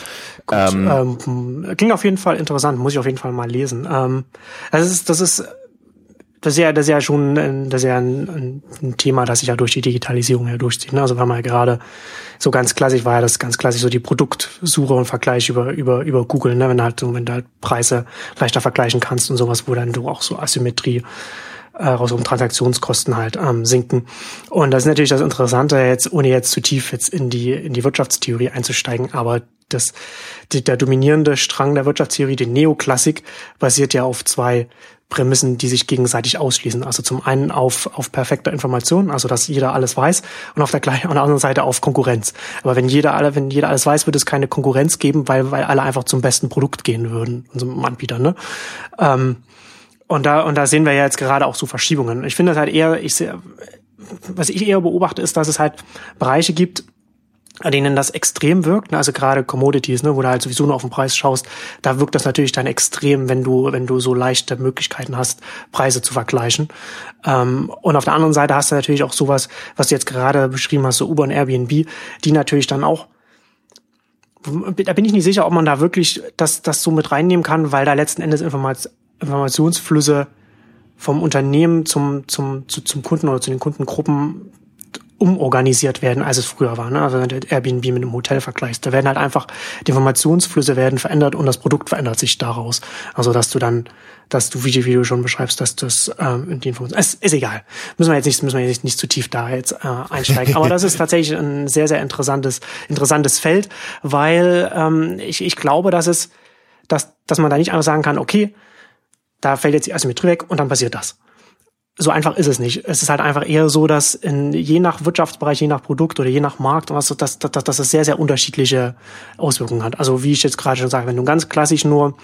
Gut, ähm, ähm, klingt auf jeden Fall interessant, muss ich auf jeden Fall mal lesen. Ähm, das ist, das ist das ist ja, das ist ja schon das ist ja ein, ein Thema, das sich ja durch die Digitalisierung ja durchzieht. Ne? Also wenn man ja gerade so ganz klassisch war ja das ganz klassisch so die Produktsuche und Vergleich über über über Google, ne? wenn du halt wenn du halt Preise leichter vergleichen kannst und sowas, wo dann du auch so Asymmetrie äh, raus um Transaktionskosten halt ähm, sinken. Und das ist natürlich das Interessante jetzt, ohne jetzt zu tief jetzt in die in die Wirtschaftstheorie einzusteigen, aber das die, der dominierende Strang der Wirtschaftstheorie, die Neoklassik, basiert ja auf zwei Prämissen, die sich gegenseitig ausschließen. Also zum einen auf, auf perfekter Information, also dass jeder alles weiß, und auf der auf der anderen Seite auf Konkurrenz. Aber wenn jeder alle, wenn jeder alles weiß, wird es keine Konkurrenz geben, weil, weil alle einfach zum besten Produkt gehen würden, unserem Anbieter, ne? Ähm, und da, und da sehen wir ja jetzt gerade auch so Verschiebungen. Ich finde das halt eher, ich sehe, was ich eher beobachte, ist, dass es halt Bereiche gibt, denen das extrem wirkt, ne? also gerade Commodities, ne, wo du halt sowieso nur auf den Preis schaust, da wirkt das natürlich dann extrem, wenn du, wenn du so leichte Möglichkeiten hast, Preise zu vergleichen. Ähm, und auf der anderen Seite hast du natürlich auch sowas, was du jetzt gerade beschrieben hast, so Uber und Airbnb, die natürlich dann auch da bin ich nicht sicher, ob man da wirklich das, das so mit reinnehmen kann, weil da letzten Endes Informationsflüsse vom Unternehmen zum, zum, zu, zum Kunden oder zu den Kundengruppen umorganisiert werden, als es früher war. Ne? Also wenn du Airbnb mit einem Hotel vergleichst, da werden halt einfach die Informationsflüsse werden verändert und das Produkt verändert sich daraus. Also dass du dann, dass du, wie, wie du schon beschreibst, dass das ähm, die Information ist, ist egal. Müssen wir jetzt nicht, müssen wir jetzt nicht zu tief da jetzt äh, einsteigen. Aber das ist tatsächlich ein sehr, sehr interessantes, interessantes Feld, weil ähm, ich, ich glaube, dass es, dass, dass man da nicht einfach sagen kann, okay, da fällt jetzt die Asymmetrie weg und dann passiert das so einfach ist es nicht. Es ist halt einfach eher so, dass in, je nach Wirtschaftsbereich, je nach Produkt oder je nach Markt, was, dass, dass, dass es sehr, sehr unterschiedliche Auswirkungen hat. Also wie ich jetzt gerade schon sage, wenn du ganz klassisch nur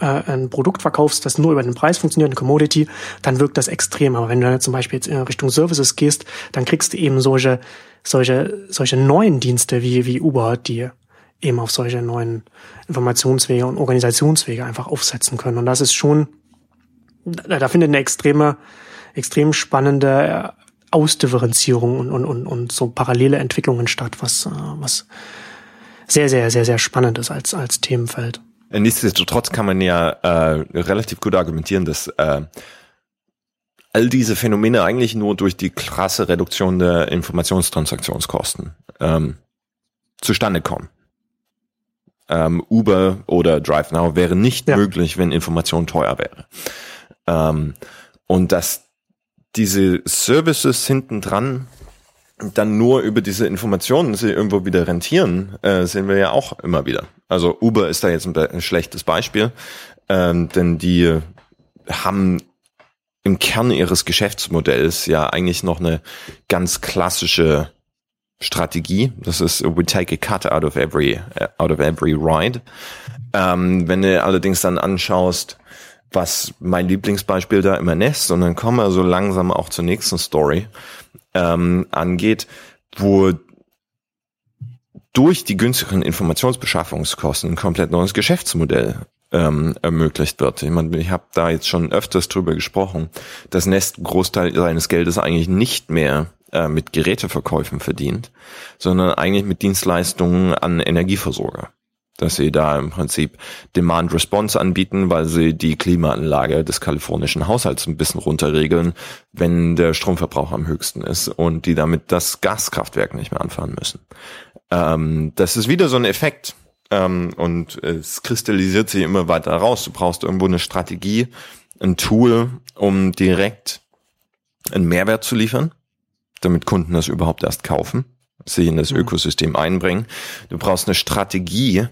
äh, ein Produkt verkaufst, das nur über den Preis funktioniert, eine Commodity, dann wirkt das extrem. Aber wenn du zum Beispiel jetzt in Richtung Services gehst, dann kriegst du eben solche, solche, solche neuen Dienste wie, wie Uber, die eben auf solche neuen Informationswege und Organisationswege einfach aufsetzen können. Und das ist schon, da, da findet eine extreme extrem spannende äh, Ausdifferenzierung und, und, und, und so parallele Entwicklungen statt, was, äh, was sehr, sehr, sehr, sehr spannend ist als, als Themenfeld. Nichtsdestotrotz kann man ja äh, relativ gut argumentieren, dass äh, all diese Phänomene eigentlich nur durch die krasse Reduktion der Informationstransaktionskosten ähm, zustande kommen. Ähm, Uber oder DriveNow wäre nicht ja. möglich, wenn Information teuer wäre. Ähm, und dass diese Services hinten dran dann nur über diese Informationen sie irgendwo wieder rentieren, äh, sehen wir ja auch immer wieder. Also Uber ist da jetzt ein, ein schlechtes Beispiel, ähm, denn die haben im Kern ihres Geschäftsmodells ja eigentlich noch eine ganz klassische Strategie. Das ist we take a cut out of every out of every ride. Ähm, wenn du allerdings dann anschaust, was mein Lieblingsbeispiel da immer Nest, und dann kommen wir so langsam auch zur nächsten Story ähm, angeht, wo durch die günstigeren Informationsbeschaffungskosten ein komplett neues Geschäftsmodell ähm, ermöglicht wird. Ich meine, ich habe da jetzt schon öfters drüber gesprochen, dass Nest Großteil seines Geldes eigentlich nicht mehr äh, mit Geräteverkäufen verdient, sondern eigentlich mit Dienstleistungen an Energieversorger dass sie da im Prinzip Demand Response anbieten, weil sie die Klimaanlage des kalifornischen Haushalts ein bisschen runterregeln, wenn der Stromverbrauch am höchsten ist und die damit das Gaskraftwerk nicht mehr anfahren müssen. Ähm, das ist wieder so ein Effekt ähm, und es kristallisiert sich immer weiter raus. Du brauchst irgendwo eine Strategie, ein Tool, um direkt einen Mehrwert zu liefern, damit Kunden das überhaupt erst kaufen sich in das mhm. Ökosystem einbringen. Du brauchst eine Strategie,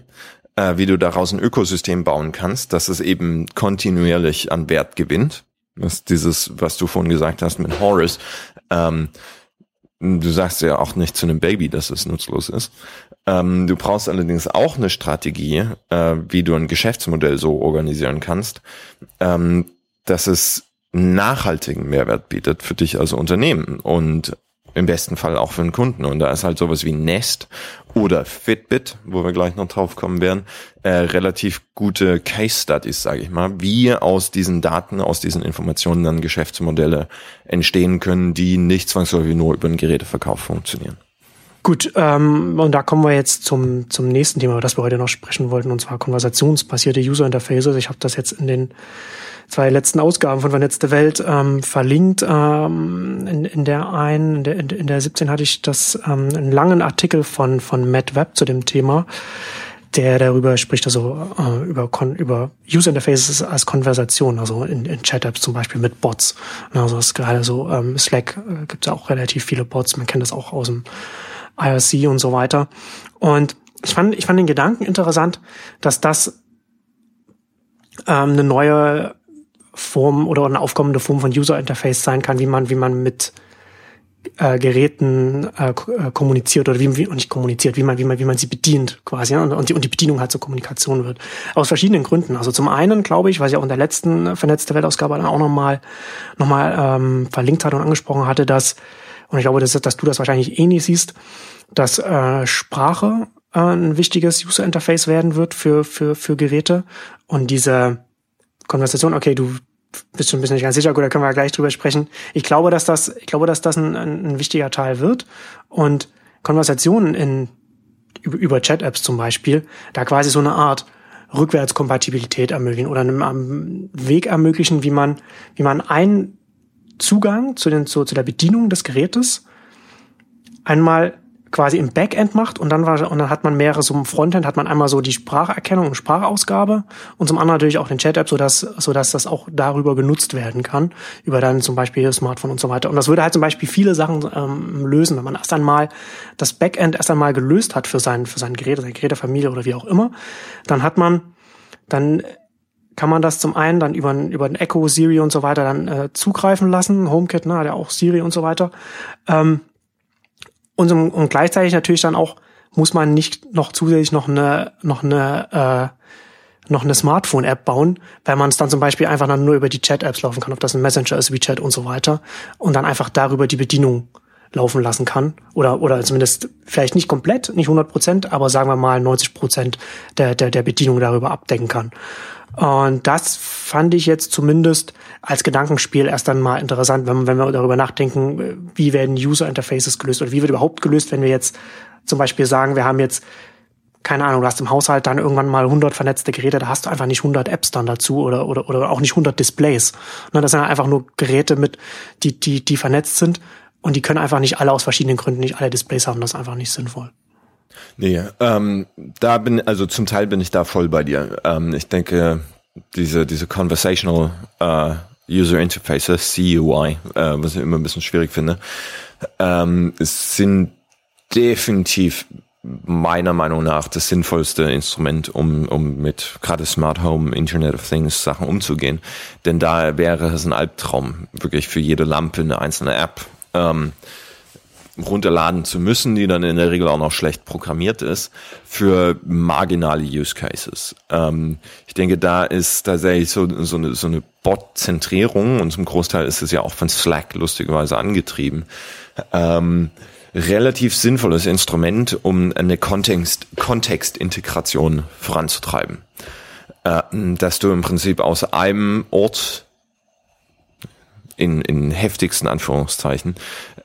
äh, wie du daraus ein Ökosystem bauen kannst, dass es eben kontinuierlich an Wert gewinnt. Das ist dieses, was du vorhin gesagt hast mit Horace. Ähm, du sagst ja auch nicht zu einem Baby, dass es nutzlos ist. Ähm, du brauchst allerdings auch eine Strategie, äh, wie du ein Geschäftsmodell so organisieren kannst, ähm, dass es nachhaltigen Mehrwert bietet für dich als Unternehmen und im besten Fall auch für den Kunden. Und da ist halt sowas wie Nest oder Fitbit, wo wir gleich noch drauf kommen werden, äh, relativ gute Case Studies, sage ich mal, wie aus diesen Daten, aus diesen Informationen dann Geschäftsmodelle entstehen können, die nicht zwangsläufig nur über den Geräteverkauf funktionieren. Gut, ähm, und da kommen wir jetzt zum, zum nächsten Thema, über das wir heute noch sprechen wollten, und zwar konversationsbasierte User Interfaces. Ich habe das jetzt in den zwei letzten Ausgaben von Vernetzte Welt ähm, verlinkt. Ähm, in, in der einen, in der, in der 17 hatte ich das ähm, einen langen Artikel von von Matt Webb zu dem Thema, der darüber spricht, also äh, über über User Interfaces als Konversation, also in, in Chat-Apps zum Beispiel mit Bots. Also das ist gerade so ähm, Slack äh, gibt es auch relativ viele Bots. Man kennt das auch aus dem IRC und so weiter. Und ich fand, ich fand den Gedanken interessant, dass das ähm, eine neue Form oder eine aufkommende Form von User Interface sein kann, wie man, wie man mit äh, Geräten äh, äh kommuniziert oder wie, wie nicht kommuniziert, wie man, wie man, wie man sie bedient quasi ja? und, die, und die Bedienung halt zur Kommunikation wird. Aus verschiedenen Gründen. Also zum einen glaube ich, was ich auch in der letzten vernetzte Weltausgabe dann auch nochmal noch mal, ähm, verlinkt hatte und angesprochen hatte, dass, und ich glaube, dass, dass du das wahrscheinlich ähnlich siehst, dass äh, Sprache äh, ein wichtiges User Interface werden wird für, für, für Geräte und diese Konversation, okay, du bist schon ein bisschen nicht ganz sicher, gut, da können wir gleich drüber sprechen. Ich glaube, dass das, ich glaube, dass das ein, ein, wichtiger Teil wird und Konversationen in über, über Chat-Apps zum Beispiel, da quasi so eine Art Rückwärtskompatibilität ermöglichen oder einen Weg ermöglichen, wie man, wie man einen Zugang zu, den, zu, zu der Bedienung des Gerätes einmal quasi im Backend macht und dann war und dann hat man mehrere so im Frontend hat man einmal so die Spracherkennung und Sprachausgabe und zum anderen natürlich auch den Chat App, so dass so dass das auch darüber genutzt werden kann über dann zum Beispiel Smartphone und so weiter und das würde halt zum Beispiel viele Sachen ähm, lösen, wenn man erst einmal das Backend erst einmal gelöst hat für sein für sein Gerät, seine Gerätefamilie oder wie auch immer, dann hat man dann kann man das zum einen dann über, über ein Echo, Siri und so weiter dann äh, zugreifen lassen. HomeKit, ne, hat ja auch Siri und so weiter. Ähm, und, und gleichzeitig natürlich dann auch muss man nicht noch zusätzlich noch eine noch eine äh, noch eine Smartphone-App bauen, weil man es dann zum Beispiel einfach dann nur über die Chat-Apps laufen kann, ob das ein Messenger ist, WeChat und so weiter, und dann einfach darüber die Bedienung laufen lassen kann oder oder zumindest vielleicht nicht komplett, nicht 100 Prozent, aber sagen wir mal 90 Prozent der, der der Bedienung darüber abdecken kann. Und das fand ich jetzt zumindest als Gedankenspiel erst dann mal interessant, wenn, wenn wir darüber nachdenken, wie werden User Interfaces gelöst oder wie wird überhaupt gelöst, wenn wir jetzt zum Beispiel sagen, wir haben jetzt keine Ahnung, du hast im Haushalt dann irgendwann mal 100 vernetzte Geräte, da hast du einfach nicht 100 Apps dann dazu oder, oder, oder auch nicht 100 Displays. Ne, das sind einfach nur Geräte mit, die, die, die vernetzt sind und die können einfach nicht alle aus verschiedenen Gründen nicht alle Displays haben. Das ist einfach nicht sinnvoll. Nee, ähm, da bin, also zum Teil bin ich da voll bei dir. Ähm, ich denke, diese, diese Conversational äh, User Interfaces, CUI, äh, was ich immer ein bisschen schwierig finde, ähm, sind definitiv meiner Meinung nach das sinnvollste Instrument, um, um mit gerade Smart Home, Internet of Things Sachen umzugehen. Denn da wäre es ein Albtraum, wirklich für jede Lampe eine einzelne App. Ähm, runterladen zu müssen, die dann in der Regel auch noch schlecht programmiert ist, für marginale Use Cases. Ähm, ich denke, da ist tatsächlich so, so eine, so eine Bot-Zentrierung und zum Großteil ist es ja auch von Slack lustigerweise angetrieben. Ähm, relativ sinnvolles Instrument, um eine Kontext, Kontextintegration voranzutreiben. Äh, dass du im Prinzip aus einem Ort in, in heftigsten Anführungszeichen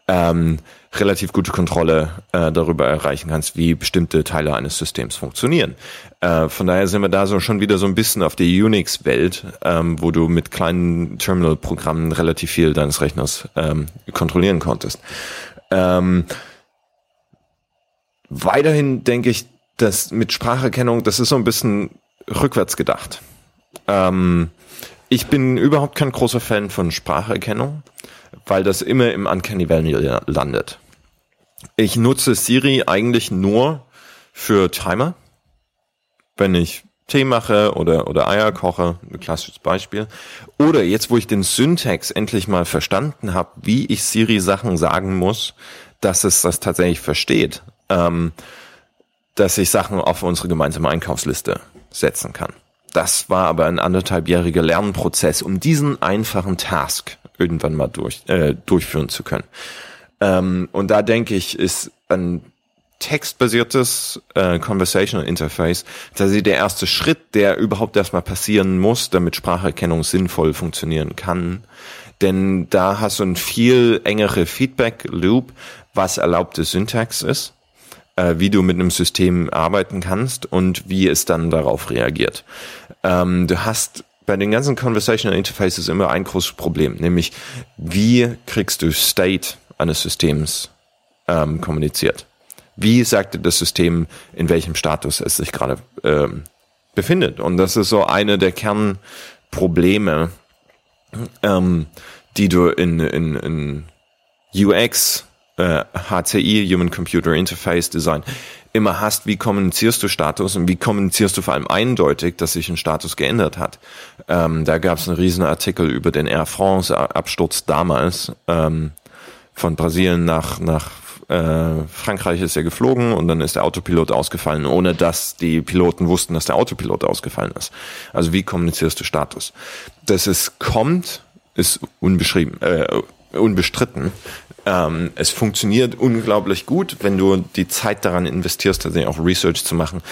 ähm, relativ gute Kontrolle äh, darüber erreichen kannst, wie bestimmte Teile eines Systems funktionieren. Äh, von daher sind wir da so schon wieder so ein bisschen auf der Unix-Welt, ähm, wo du mit kleinen Terminal-Programmen relativ viel deines Rechners ähm, kontrollieren konntest. Ähm, weiterhin denke ich, dass mit Spracherkennung, das ist so ein bisschen rückwärts gedacht. Ähm, ich bin überhaupt kein großer Fan von Spracherkennung, weil das immer im Uncanny Valley landet. Ich nutze Siri eigentlich nur für Timer. Wenn ich Tee mache oder, oder Eier koche, ein klassisches Beispiel. Oder jetzt, wo ich den Syntax endlich mal verstanden habe, wie ich Siri Sachen sagen muss, dass es das tatsächlich versteht, ähm, dass ich Sachen auf unsere gemeinsame Einkaufsliste setzen kann. Das war aber ein anderthalbjähriger Lernprozess, um diesen einfachen Task irgendwann mal durch, äh, durchführen zu können. Ähm, und da denke ich, ist ein textbasiertes äh, Conversational Interface tatsächlich der erste Schritt, der überhaupt erstmal passieren muss, damit Spracherkennung sinnvoll funktionieren kann. Denn da hast du ein viel engere Feedback Loop, was erlaubte Syntax ist, äh, wie du mit einem System arbeiten kannst und wie es dann darauf reagiert. Ähm, du hast bei den ganzen Conversational Interfaces immer ein großes Problem, nämlich wie kriegst du State eines Systems ähm, kommuniziert. Wie sagte das System, in welchem Status es sich gerade ähm, befindet? Und das ist so eine der Kernprobleme, ähm, die du in, in, in UX, äh, HCI, Human Computer Interface Design, immer hast, wie kommunizierst du Status und wie kommunizierst du vor allem eindeutig, dass sich ein Status geändert hat. Ähm, da gab es einen riesen Artikel über den Air France Absturz damals. Ähm, von Brasilien nach, nach äh, Frankreich ist er geflogen und dann ist der Autopilot ausgefallen, ohne dass die Piloten wussten, dass der Autopilot ausgefallen ist. Also wie kommunizierst du Status? Dass es kommt, ist unbeschrieben, äh, unbestritten. Ähm, es funktioniert unglaublich gut, wenn du die Zeit daran investierst, tatsächlich auch Research zu machen.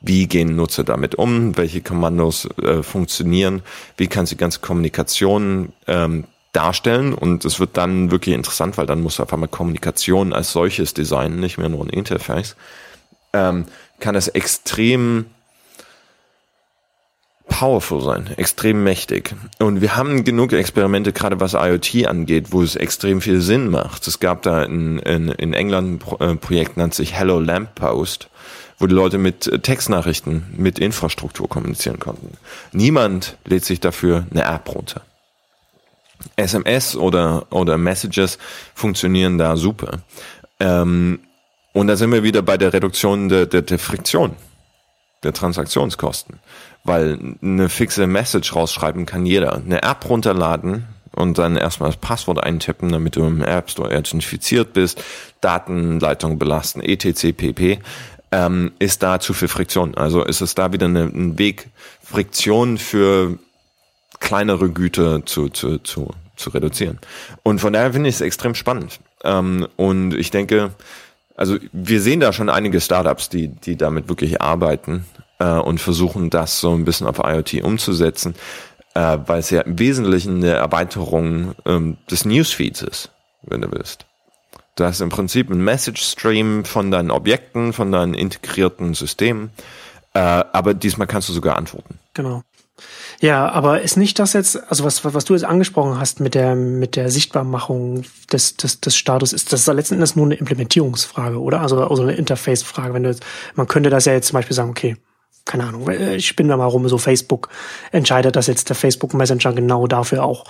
Wie gehen Nutzer damit um? Welche Kommandos äh, funktionieren? Wie kannst du die ganze Kommunikation ähm, darstellen und es wird dann wirklich interessant, weil dann muss auf einmal Kommunikation als solches designen, nicht mehr nur ein Interface, ähm, kann es extrem powerful sein, extrem mächtig. Und wir haben genug Experimente, gerade was IoT angeht, wo es extrem viel Sinn macht. Es gab da in, in, in England ein äh, Projekt, nennt sich Hello Lamppost, wo die Leute mit Textnachrichten, mit Infrastruktur kommunizieren konnten. Niemand lädt sich dafür eine App runter. SMS oder, oder Messages funktionieren da super. Ähm, und da sind wir wieder bei der Reduktion der, der, der Friktion, der Transaktionskosten. Weil eine fixe Message rausschreiben kann jeder. Eine App runterladen und dann erstmal das Passwort eintippen, damit du im App Store identifiziert bist, Datenleitung belasten, etc. pp. Ähm, ist da zu viel Friktion. Also ist es da wieder eine, ein Weg, Friktion für kleinere Güter zu, zu, zu, zu reduzieren. Und von daher finde ich es extrem spannend. Ähm, und ich denke, also wir sehen da schon einige Startups, die, die damit wirklich arbeiten äh, und versuchen, das so ein bisschen auf IoT umzusetzen, äh, weil es ja im Wesentlichen eine Erweiterung ähm, des Newsfeeds ist, wenn du willst. Du hast im Prinzip einen Message-Stream von deinen Objekten, von deinen integrierten Systemen, äh, aber diesmal kannst du sogar antworten. Genau. Ja, aber ist nicht das jetzt, also was, was du jetzt angesprochen hast mit der, mit der Sichtbarmachung des, des, des Status, ist das letzten Endes nur eine Implementierungsfrage, oder? Also, also eine Interface-Frage. Wenn du jetzt, man könnte das ja jetzt zum Beispiel sagen, okay, keine Ahnung, ich spinne da mal rum, so Facebook entscheidet, dass jetzt der Facebook Messenger genau dafür auch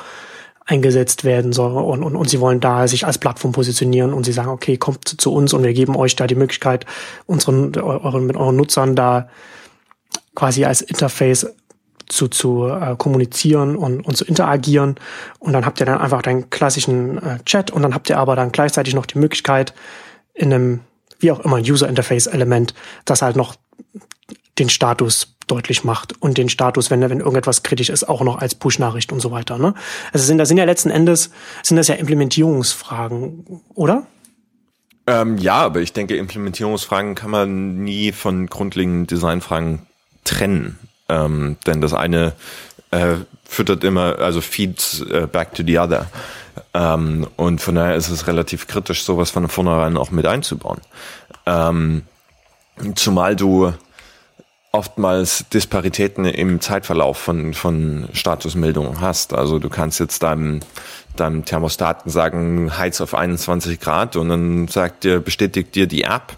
eingesetzt werden soll und, und, und sie wollen da sich als Plattform positionieren und sie sagen, okay, kommt zu uns und wir geben euch da die Möglichkeit, unseren, euren, mit euren Nutzern da quasi als Interface zu, zu äh, kommunizieren und, und zu interagieren. Und dann habt ihr dann einfach deinen klassischen äh, Chat und dann habt ihr aber dann gleichzeitig noch die Möglichkeit, in einem, wie auch immer, User Interface Element, das halt noch den Status deutlich macht und den Status, wenn, wenn irgendetwas kritisch ist, auch noch als Push-Nachricht und so weiter. Ne? Also sind, das sind ja letzten Endes, sind das ja Implementierungsfragen, oder? Ähm, ja, aber ich denke, Implementierungsfragen kann man nie von grundlegenden Designfragen trennen. Ähm, denn das eine äh, füttert immer, also feeds äh, back to the other. Ähm, und von daher ist es relativ kritisch, sowas von vornherein auch mit einzubauen. Ähm, zumal du oftmals Disparitäten im Zeitverlauf von, von Statusmeldungen hast. Also du kannst jetzt deinem, deinem Thermostaten sagen, heiz auf 21 Grad und dann sagt dir, bestätigt dir die App,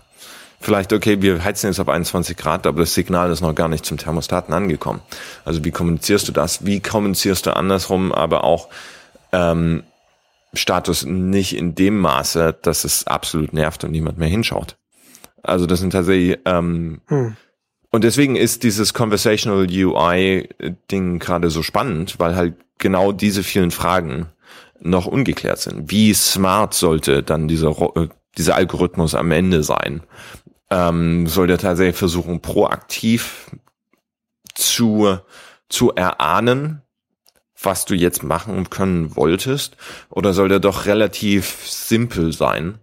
vielleicht, okay, wir heizen jetzt auf 21 Grad, aber das Signal ist noch gar nicht zum Thermostaten angekommen. Also wie kommunizierst du das? Wie kommunizierst du andersrum, aber auch ähm, Status nicht in dem Maße, dass es absolut nervt und niemand mehr hinschaut. Also das sind tatsächlich ähm, hm. und deswegen ist dieses Conversational UI-Ding gerade so spannend, weil halt genau diese vielen Fragen noch ungeklärt sind. Wie smart sollte dann dieser, äh, dieser Algorithmus am Ende sein? ähm, soll der tatsächlich versuchen, proaktiv zu, zu erahnen, was du jetzt machen können wolltest, oder soll der doch relativ simpel sein,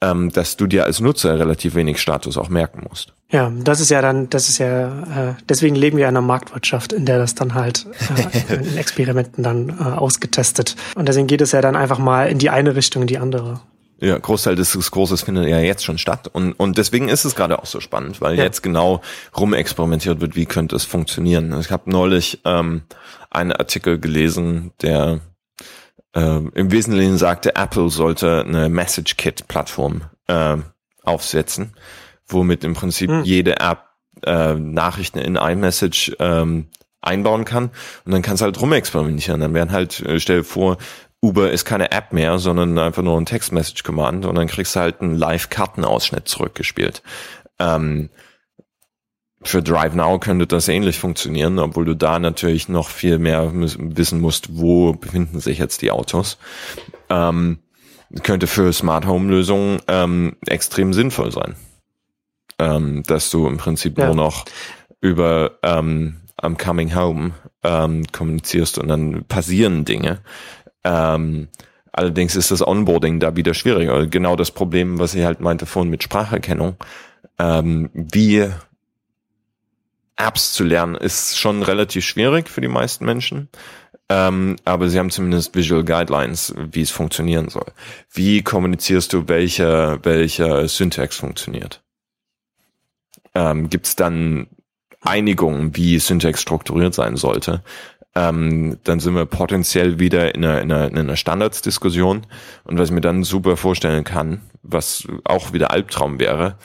ähm, dass du dir als Nutzer relativ wenig Status auch merken musst? Ja, das ist ja dann, das ist ja, äh, deswegen leben wir in einer Marktwirtschaft, in der das dann halt äh, in Experimenten dann äh, ausgetestet. Und deswegen geht es ja dann einfach mal in die eine Richtung, in die andere. Ja, Großteil des Diskurses findet ja jetzt schon statt. Und, und deswegen ist es gerade auch so spannend, weil ja. jetzt genau rumexperimentiert wird, wie könnte es funktionieren. Ich habe neulich ähm, einen Artikel gelesen, der äh, im Wesentlichen sagte, Apple sollte eine Message Kit-Plattform äh, aufsetzen, womit im Prinzip hm. jede App äh, Nachrichten in iMessage ähm, einbauen kann und dann kannst du halt rumexperimentieren. Dann werden halt, äh, stell dir vor, Uber ist keine App mehr, sondern einfach nur ein Text-Message-Command und dann kriegst du halt einen Live-Kartenausschnitt zurückgespielt. Ähm, für Drive Now könnte das ähnlich funktionieren, obwohl du da natürlich noch viel mehr wissen musst, wo befinden sich jetzt die Autos. Ähm, könnte für Smart Home Lösungen ähm, extrem sinnvoll sein, ähm, dass du im Prinzip ja. nur noch über ähm, am Coming Home ähm, kommunizierst und dann passieren Dinge. Ähm, allerdings ist das Onboarding da wieder schwieriger. Genau das Problem, was ich halt meinte vorhin mit Spracherkennung. Ähm, wie Apps zu lernen, ist schon relativ schwierig für die meisten Menschen. Ähm, aber sie haben zumindest Visual Guidelines, wie es funktionieren soll. Wie kommunizierst du, welcher welcher Syntax funktioniert? Ähm, Gibt es dann Einigung, wie Syntax strukturiert sein sollte, ähm, dann sind wir potenziell wieder in einer, in einer, in einer Standardsdiskussion. Und was ich mir dann super vorstellen kann, was auch wieder Albtraum wäre,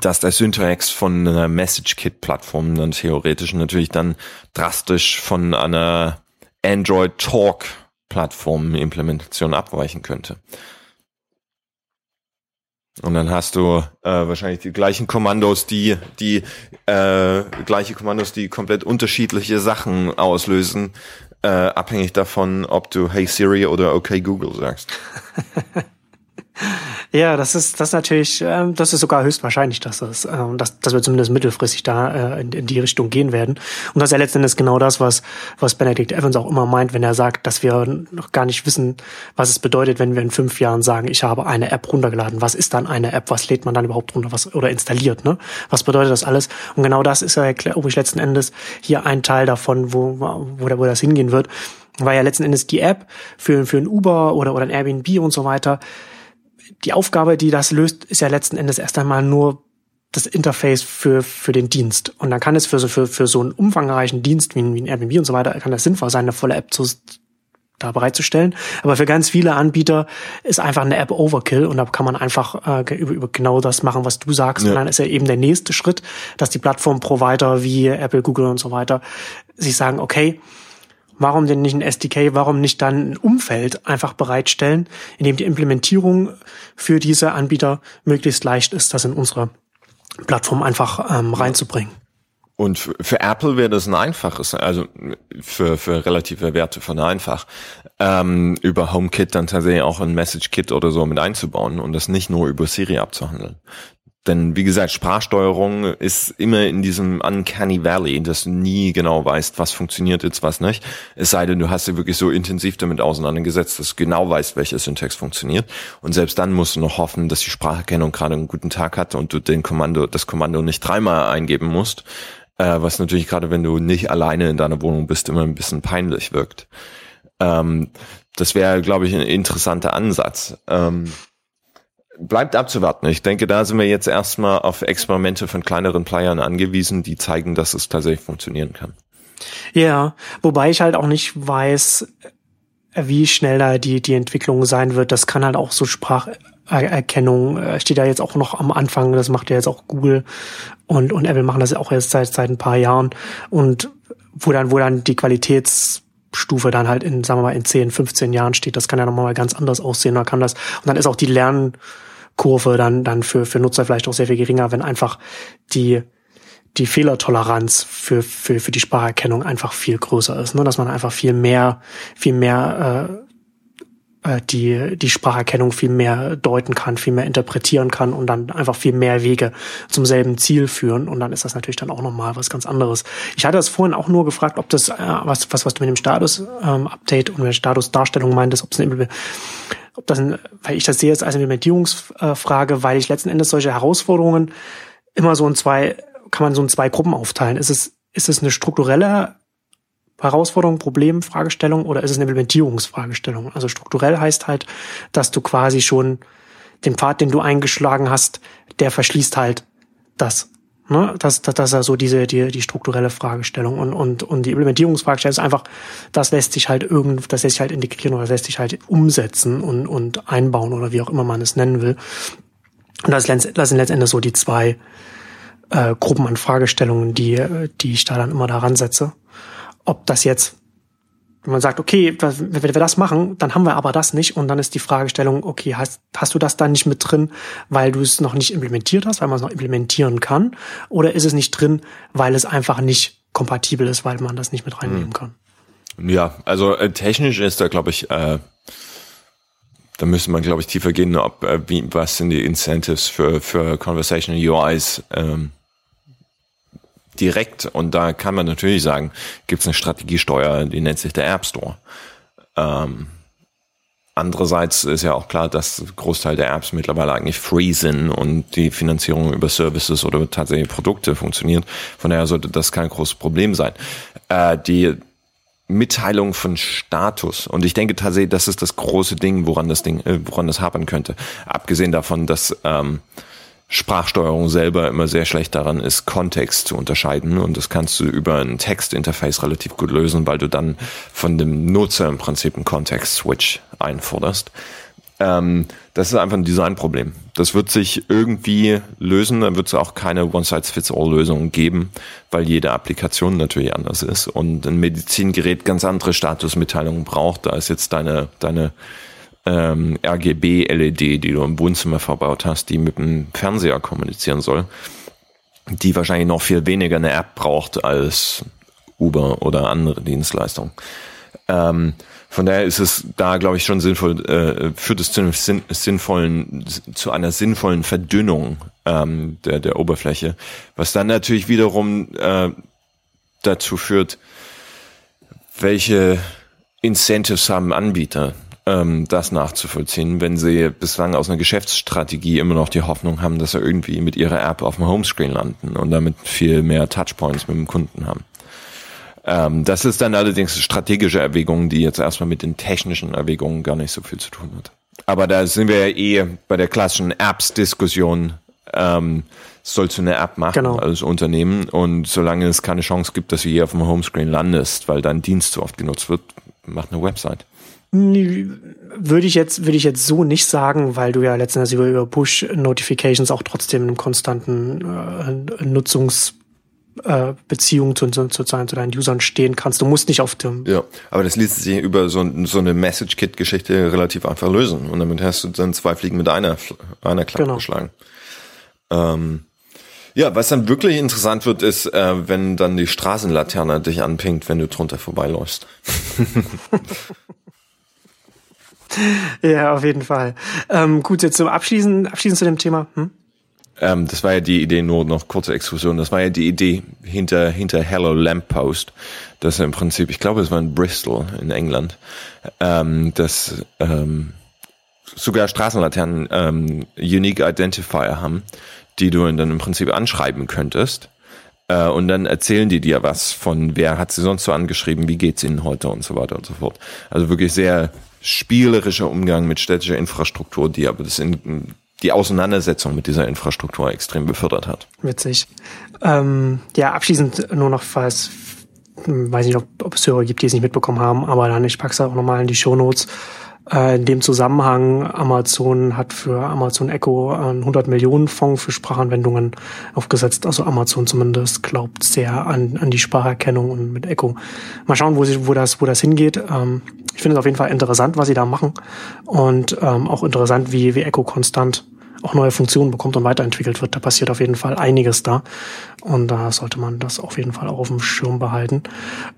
dass der Syntax von einer Message-Kit-Plattform dann theoretisch natürlich dann drastisch von einer Android Talk-Plattform-Implementation abweichen könnte. Und dann hast du äh, wahrscheinlich die gleichen Kommandos, die die äh, gleiche Kommandos, die komplett unterschiedliche Sachen auslösen, äh, abhängig davon, ob du Hey Siri oder Okay Google sagst. Ja, das ist das natürlich, ähm, das ist sogar höchstwahrscheinlich, dass das, ähm, dass, dass wir zumindest mittelfristig da äh, in, in die Richtung gehen werden. Und das ist ja letztendlich genau das, was was Benedict Evans auch immer meint, wenn er sagt, dass wir noch gar nicht wissen, was es bedeutet, wenn wir in fünf Jahren sagen, ich habe eine App runtergeladen. Was ist dann eine App? Was lädt man dann überhaupt runter? Was oder installiert? Ne? Was bedeutet das alles? Und genau das ist ja, glaube ich, letzten Endes hier ein Teil davon, wo wo, wo das hingehen wird weil ja letzten Endes die App für, für ein Uber oder, oder ein Airbnb und so weiter die Aufgabe, die das löst, ist ja letzten Endes erst einmal nur das Interface für, für den Dienst. Und dann kann es für so, für, für so einen umfangreichen Dienst wie, wie ein Airbnb und so weiter, kann das sinnvoll sein, eine volle App zu, da bereitzustellen. Aber für ganz viele Anbieter ist einfach eine App Overkill und da kann man einfach äh, über, über genau das machen, was du sagst. Ja. Und dann ist ja eben der nächste Schritt, dass die Plattformprovider wie Apple, Google und so weiter sich sagen, okay, warum denn nicht ein SDK, warum nicht dann ein Umfeld einfach bereitstellen, in dem die Implementierung für diese Anbieter möglichst leicht ist, das in unsere Plattform einfach ähm, reinzubringen. Und für Apple wäre das ein einfaches, also für, für relative Werte von einfach, ähm, über HomeKit dann tatsächlich auch ein Message-Kit oder so mit einzubauen und das nicht nur über Siri abzuhandeln. Denn wie gesagt, Sprachsteuerung ist immer in diesem Uncanny Valley, dass du nie genau weißt, was funktioniert jetzt, was nicht. Es sei denn, du hast dich wirklich so intensiv damit auseinandergesetzt, dass du genau weißt, welcher Syntax funktioniert. Und selbst dann musst du noch hoffen, dass die Spracherkennung gerade einen guten Tag hat und du den Kommando, das Kommando nicht dreimal eingeben musst. Äh, was natürlich gerade, wenn du nicht alleine in deiner Wohnung bist, immer ein bisschen peinlich wirkt. Ähm, das wäre, glaube ich, ein interessanter Ansatz. Ähm, bleibt abzuwarten. Ich denke, da sind wir jetzt erstmal auf Experimente von kleineren Playern angewiesen, die zeigen, dass es tatsächlich funktionieren kann. Ja, wobei ich halt auch nicht weiß, wie schnell da die, die Entwicklung sein wird. Das kann halt auch so Spracherkennung, äh, steht da jetzt auch noch am Anfang, das macht ja jetzt auch Google und, und Apple machen das auch erst seit, seit ein paar Jahren. Und wo dann, wo dann die Qualitäts Stufe dann halt in, sagen wir mal, in 10, 15 Jahren steht, das kann ja nochmal ganz anders aussehen. Da kann das, und dann ist auch die Lern, Kurve dann, dann für, für Nutzer vielleicht auch sehr viel geringer, wenn einfach die, die Fehlertoleranz für, für, für die Spracherkennung einfach viel größer ist, ne? dass man einfach viel mehr, viel mehr äh, die, die Spracherkennung viel mehr deuten kann, viel mehr interpretieren kann und dann einfach viel mehr Wege zum selben Ziel führen. Und dann ist das natürlich dann auch nochmal was ganz anderes. Ich hatte das vorhin auch nur gefragt, ob das, äh, was, was, was du mit dem Status-Update ähm, und der Status-Darstellung meintest, ob es eine ob das, ein, weil ich das sehe jetzt als Implementierungsfrage, weil ich letzten Endes solche Herausforderungen immer so in zwei, kann man so in zwei Gruppen aufteilen. Ist es, ist es eine strukturelle Herausforderung, Problem, Fragestellung oder ist es eine Implementierungsfragestellung? Also strukturell heißt halt, dass du quasi schon den Pfad, den du eingeschlagen hast, der verschließt halt das. Ne? Das, das, das ist ja so diese, die, die strukturelle Fragestellung. Und, und, und die Implementierungsfragestellung ist einfach, das lässt sich halt irgend, das lässt sich halt integrieren oder das lässt sich halt umsetzen und, und einbauen oder wie auch immer man es nennen will. Und das, das sind letztendlich so die zwei äh, Gruppen an Fragestellungen, die, die ich da dann immer daran setze. Ob das jetzt wenn man sagt, okay, wenn wir das machen, dann haben wir aber das nicht und dann ist die Fragestellung, okay, hast, hast du das dann nicht mit drin, weil du es noch nicht implementiert hast, weil man es noch implementieren kann oder ist es nicht drin, weil es einfach nicht kompatibel ist, weil man das nicht mit reinnehmen hm. kann? Ja, also äh, technisch ist da, glaube ich, äh, da müsste man, glaube ich, tiefer gehen, ob äh, wie, was sind die Incentives für, für Conversational UIs ähm, direkt. Und da kann man natürlich sagen, gibt es eine Strategiesteuer, die nennt sich der App Store. Ähm, andererseits ist ja auch klar, dass Großteil der Apps mittlerweile eigentlich free sind und die Finanzierung über Services oder tatsächlich Produkte funktioniert. Von daher sollte das kein großes Problem sein. Äh, die Mitteilung von Status. Und ich denke tatsächlich, das ist das große Ding, woran das Ding, äh, woran das hapern könnte. Abgesehen davon, dass ähm, Sprachsteuerung selber immer sehr schlecht daran ist, Kontext zu unterscheiden. Und das kannst du über ein Textinterface relativ gut lösen, weil du dann von dem Nutzer im Prinzip einen Context-Switch einforderst. Ähm, das ist einfach ein Designproblem. Das wird sich irgendwie lösen. Dann wird es auch keine One-Size-Fits-All-Lösung geben, weil jede Applikation natürlich anders ist und ein Medizingerät ganz andere Statusmitteilungen braucht. Da ist jetzt deine, deine ähm, RGB-LED, die du im Wohnzimmer verbaut hast, die mit dem Fernseher kommunizieren soll, die wahrscheinlich noch viel weniger eine App braucht als Uber oder andere Dienstleistungen. Ähm, von daher ist es da, glaube ich, schon sinnvoll, äh, führt es zu einem sinn, sinnvollen, zu einer sinnvollen Verdünnung ähm, der, der Oberfläche, was dann natürlich wiederum äh, dazu führt, welche Incentives haben Anbieter, ähm, das nachzuvollziehen, wenn sie bislang aus einer Geschäftsstrategie immer noch die Hoffnung haben, dass sie irgendwie mit ihrer App auf dem Homescreen landen und damit viel mehr Touchpoints mit dem Kunden haben. Ähm, das ist dann allerdings eine strategische Erwägung, die jetzt erstmal mit den technischen Erwägungen gar nicht so viel zu tun hat. Aber da sind wir ja eh bei der klassischen Apps-Diskussion. Ähm, sollst du eine App machen genau. als Unternehmen und solange es keine Chance gibt, dass du hier auf dem Homescreen landest, weil dein Dienst zu oft genutzt wird, mach eine Website. Würde ich jetzt, würde ich jetzt so nicht sagen, weil du ja letztendlich über, über Push-Notifications auch trotzdem einen konstanten äh, Nutzungs äh, Beziehung zu, zu, zu, zu deinen Usern stehen kannst. Du musst nicht auf dem. Ja, aber das ließ sich über so, so eine Message-Kit-Geschichte relativ einfach lösen. Und damit hast du dann zwei Fliegen mit einer, einer Klappe genau. geschlagen. Ähm, ja, was dann wirklich interessant wird, ist, äh, wenn dann die Straßenlaterne dich anpinkt, wenn du drunter vorbeiläufst. ja, auf jeden Fall. Ähm, gut, jetzt zum Abschließen, abschließend zu dem Thema. Hm? Ähm, das war ja die Idee, nur noch kurze Exkursion, das war ja die Idee hinter, hinter Hello Lamppost, dass im Prinzip, ich glaube, es war in Bristol in England, ähm, dass ähm, sogar Straßenlaternen ähm, Unique Identifier haben, die du dann im Prinzip anschreiben könntest. Äh, und dann erzählen die dir was von, wer hat sie sonst so angeschrieben, wie geht's ihnen heute und so weiter und so fort. Also wirklich sehr spielerischer Umgang mit städtischer Infrastruktur, die aber das in die Auseinandersetzung mit dieser Infrastruktur extrem befördert hat. Witzig. Ähm, ja, abschließend nur noch, falls, weiß nicht, ob, ob es Hörer gibt, die es nicht mitbekommen haben, aber dann, ich pack's auch nochmal in die Show Notes. Äh, in dem Zusammenhang, Amazon hat für Amazon Echo einen 100 Millionen Fonds für Sprachanwendungen aufgesetzt. Also Amazon zumindest glaubt sehr an, an die Spracherkennung und mit Echo. Mal schauen, wo, sie, wo, das, wo das hingeht. Ähm, ich finde es auf jeden Fall interessant, was sie da machen. Und ähm, auch interessant, wie, wie Echo konstant auch neue Funktionen bekommt und weiterentwickelt wird. Da passiert auf jeden Fall einiges da. Und da sollte man das auf jeden Fall auch auf dem Schirm behalten.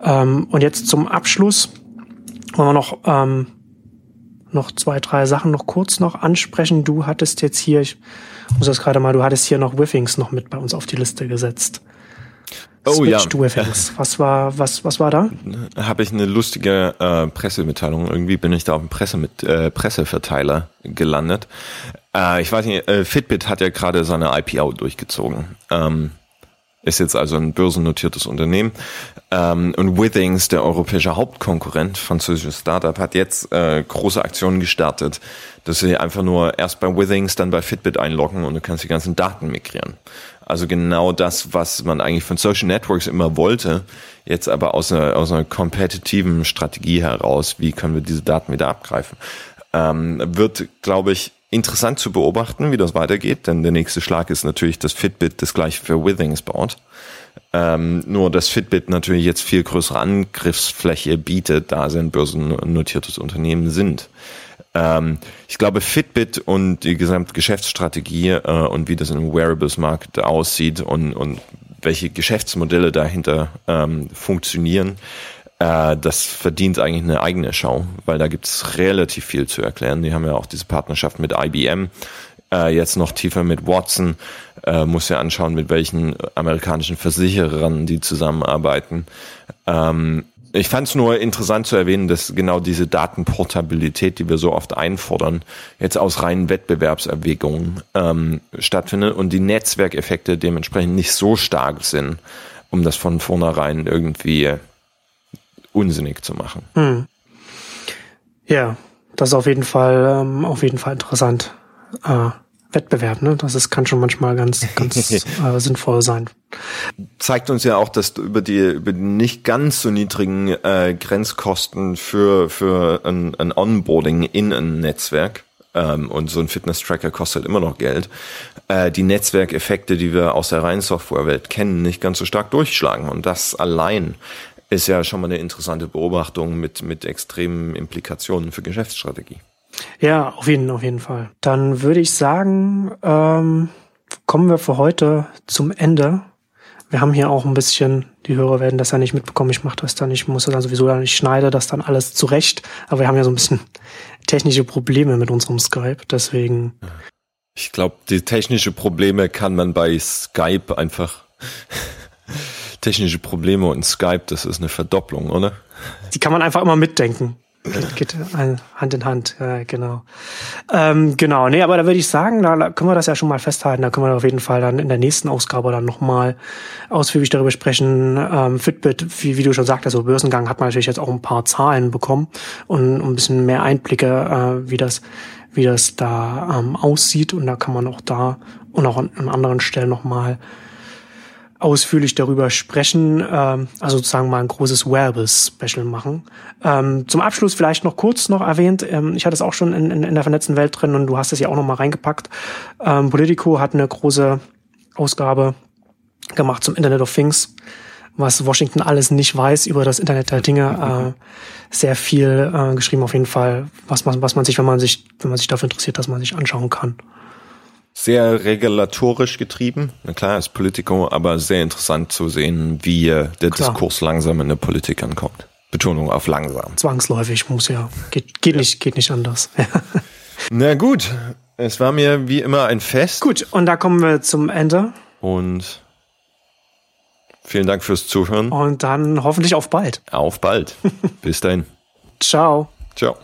Ähm, und jetzt zum Abschluss wollen wir noch, ähm, noch zwei, drei Sachen noch kurz noch ansprechen. Du hattest jetzt hier, ich muss das gerade mal, du hattest hier noch Whiffings noch mit bei uns auf die Liste gesetzt. Oh Switch ja. To Whiffings. Was war, was, was war da? Habe ich eine lustige äh, Pressemitteilung. Irgendwie bin ich da auf dem Presse mit, äh, Presseverteiler gelandet. Äh, ich weiß nicht, äh, Fitbit hat ja gerade seine IPO durchgezogen. Ähm, ist jetzt also ein börsennotiertes Unternehmen. Ähm, und Withings, der europäische Hauptkonkurrent, französisches Startup, hat jetzt äh, große Aktionen gestartet, dass sie einfach nur erst bei Withings, dann bei Fitbit einloggen und du kannst die ganzen Daten migrieren. Also genau das, was man eigentlich von Social Networks immer wollte, jetzt aber aus einer, aus einer kompetitiven Strategie heraus, wie können wir diese Daten wieder abgreifen, ähm, wird, glaube ich, interessant zu beobachten, wie das weitergeht, denn der nächste Schlag ist natürlich, dass Fitbit das gleiche für Withings baut. Ähm, nur, dass Fitbit natürlich jetzt viel größere Angriffsfläche bietet, da sie ein börsennotiertes Unternehmen sind. Ähm, ich glaube, Fitbit und die gesamte Geschäftsstrategie äh, und wie das im Wearables-Markt aussieht und, und welche Geschäftsmodelle dahinter ähm, funktionieren, äh, das verdient eigentlich eine eigene Schau, weil da gibt's relativ viel zu erklären. Die haben ja auch diese Partnerschaft mit IBM, äh, jetzt noch tiefer mit Watson, äh, muss ja anschauen, mit welchen amerikanischen Versicherern die zusammenarbeiten. Ähm, ich fand es nur interessant zu erwähnen, dass genau diese Datenportabilität, die wir so oft einfordern, jetzt aus reinen Wettbewerbserwägungen ähm, stattfindet und die Netzwerkeffekte dementsprechend nicht so stark sind, um das von vornherein irgendwie unsinnig zu machen. Hm. Ja, das ist auf jeden Fall, ähm, auf jeden Fall interessant. Äh, Wettbewerb, ne? Das ist, kann schon manchmal ganz, ganz äh, sinnvoll sein. Zeigt uns ja auch, dass du über die, über die nicht ganz so niedrigen äh, Grenzkosten für, für ein, ein Onboarding in ein Netzwerk ähm, und so ein Fitness-Tracker kostet immer noch Geld, äh, die Netzwerkeffekte, die wir aus der reinen Softwarewelt kennen, nicht ganz so stark durchschlagen. Und das allein ist ja schon mal eine interessante Beobachtung mit, mit extremen Implikationen für Geschäftsstrategie. Ja, auf jeden, auf jeden Fall. Dann würde ich sagen, ähm, kommen wir für heute zum Ende. Wir haben hier auch ein bisschen, die Hörer werden das ja nicht mitbekommen, ich mache das dann, ich muss das dann sowieso dann, ich schneide das dann alles zurecht, aber wir haben ja so ein bisschen technische Probleme mit unserem Skype, deswegen. Ich glaube, die technische Probleme kann man bei Skype einfach technische Probleme und Skype, das ist eine Verdopplung, oder? Die kann man einfach immer mitdenken. Geht, Hand in Hand, ja, genau. Ähm, genau, nee, aber da würde ich sagen, da können wir das ja schon mal festhalten. Da können wir auf jeden Fall dann in der nächsten Ausgabe dann nochmal ausführlich darüber sprechen. Ähm, Fitbit, wie, wie du schon sagtest, also Börsengang hat man natürlich jetzt auch ein paar Zahlen bekommen und ein bisschen mehr Einblicke, äh, wie das wie das da ähm, aussieht. Und da kann man auch da und auch an, an anderen Stellen nochmal ausführlich darüber sprechen, ähm, also sozusagen mal ein großes Wearable-Special machen. Ähm, zum Abschluss vielleicht noch kurz noch erwähnt, ähm, ich hatte es auch schon in, in, in der vernetzten Welt drin und du hast es ja auch noch mal reingepackt. Ähm, Politico hat eine große Ausgabe gemacht zum Internet of Things, was Washington alles nicht weiß über das Internet der Dinge. Äh, sehr viel äh, geschrieben auf jeden Fall, was man, was man sich, wenn man sich, wenn man sich dafür interessiert, dass man sich anschauen kann sehr regulatorisch getrieben. Na klar, ist Politico, aber sehr interessant zu sehen, wie der klar. Diskurs langsam in der Politik ankommt. Betonung auf langsam. Zwangsläufig muss ja. Geht, geht nicht, geht nicht anders. Na gut. Es war mir wie immer ein Fest. Gut, und da kommen wir zum Ende. Und vielen Dank fürs Zuhören. Und dann hoffentlich auf bald. Auf bald. Bis dahin. Ciao. Ciao.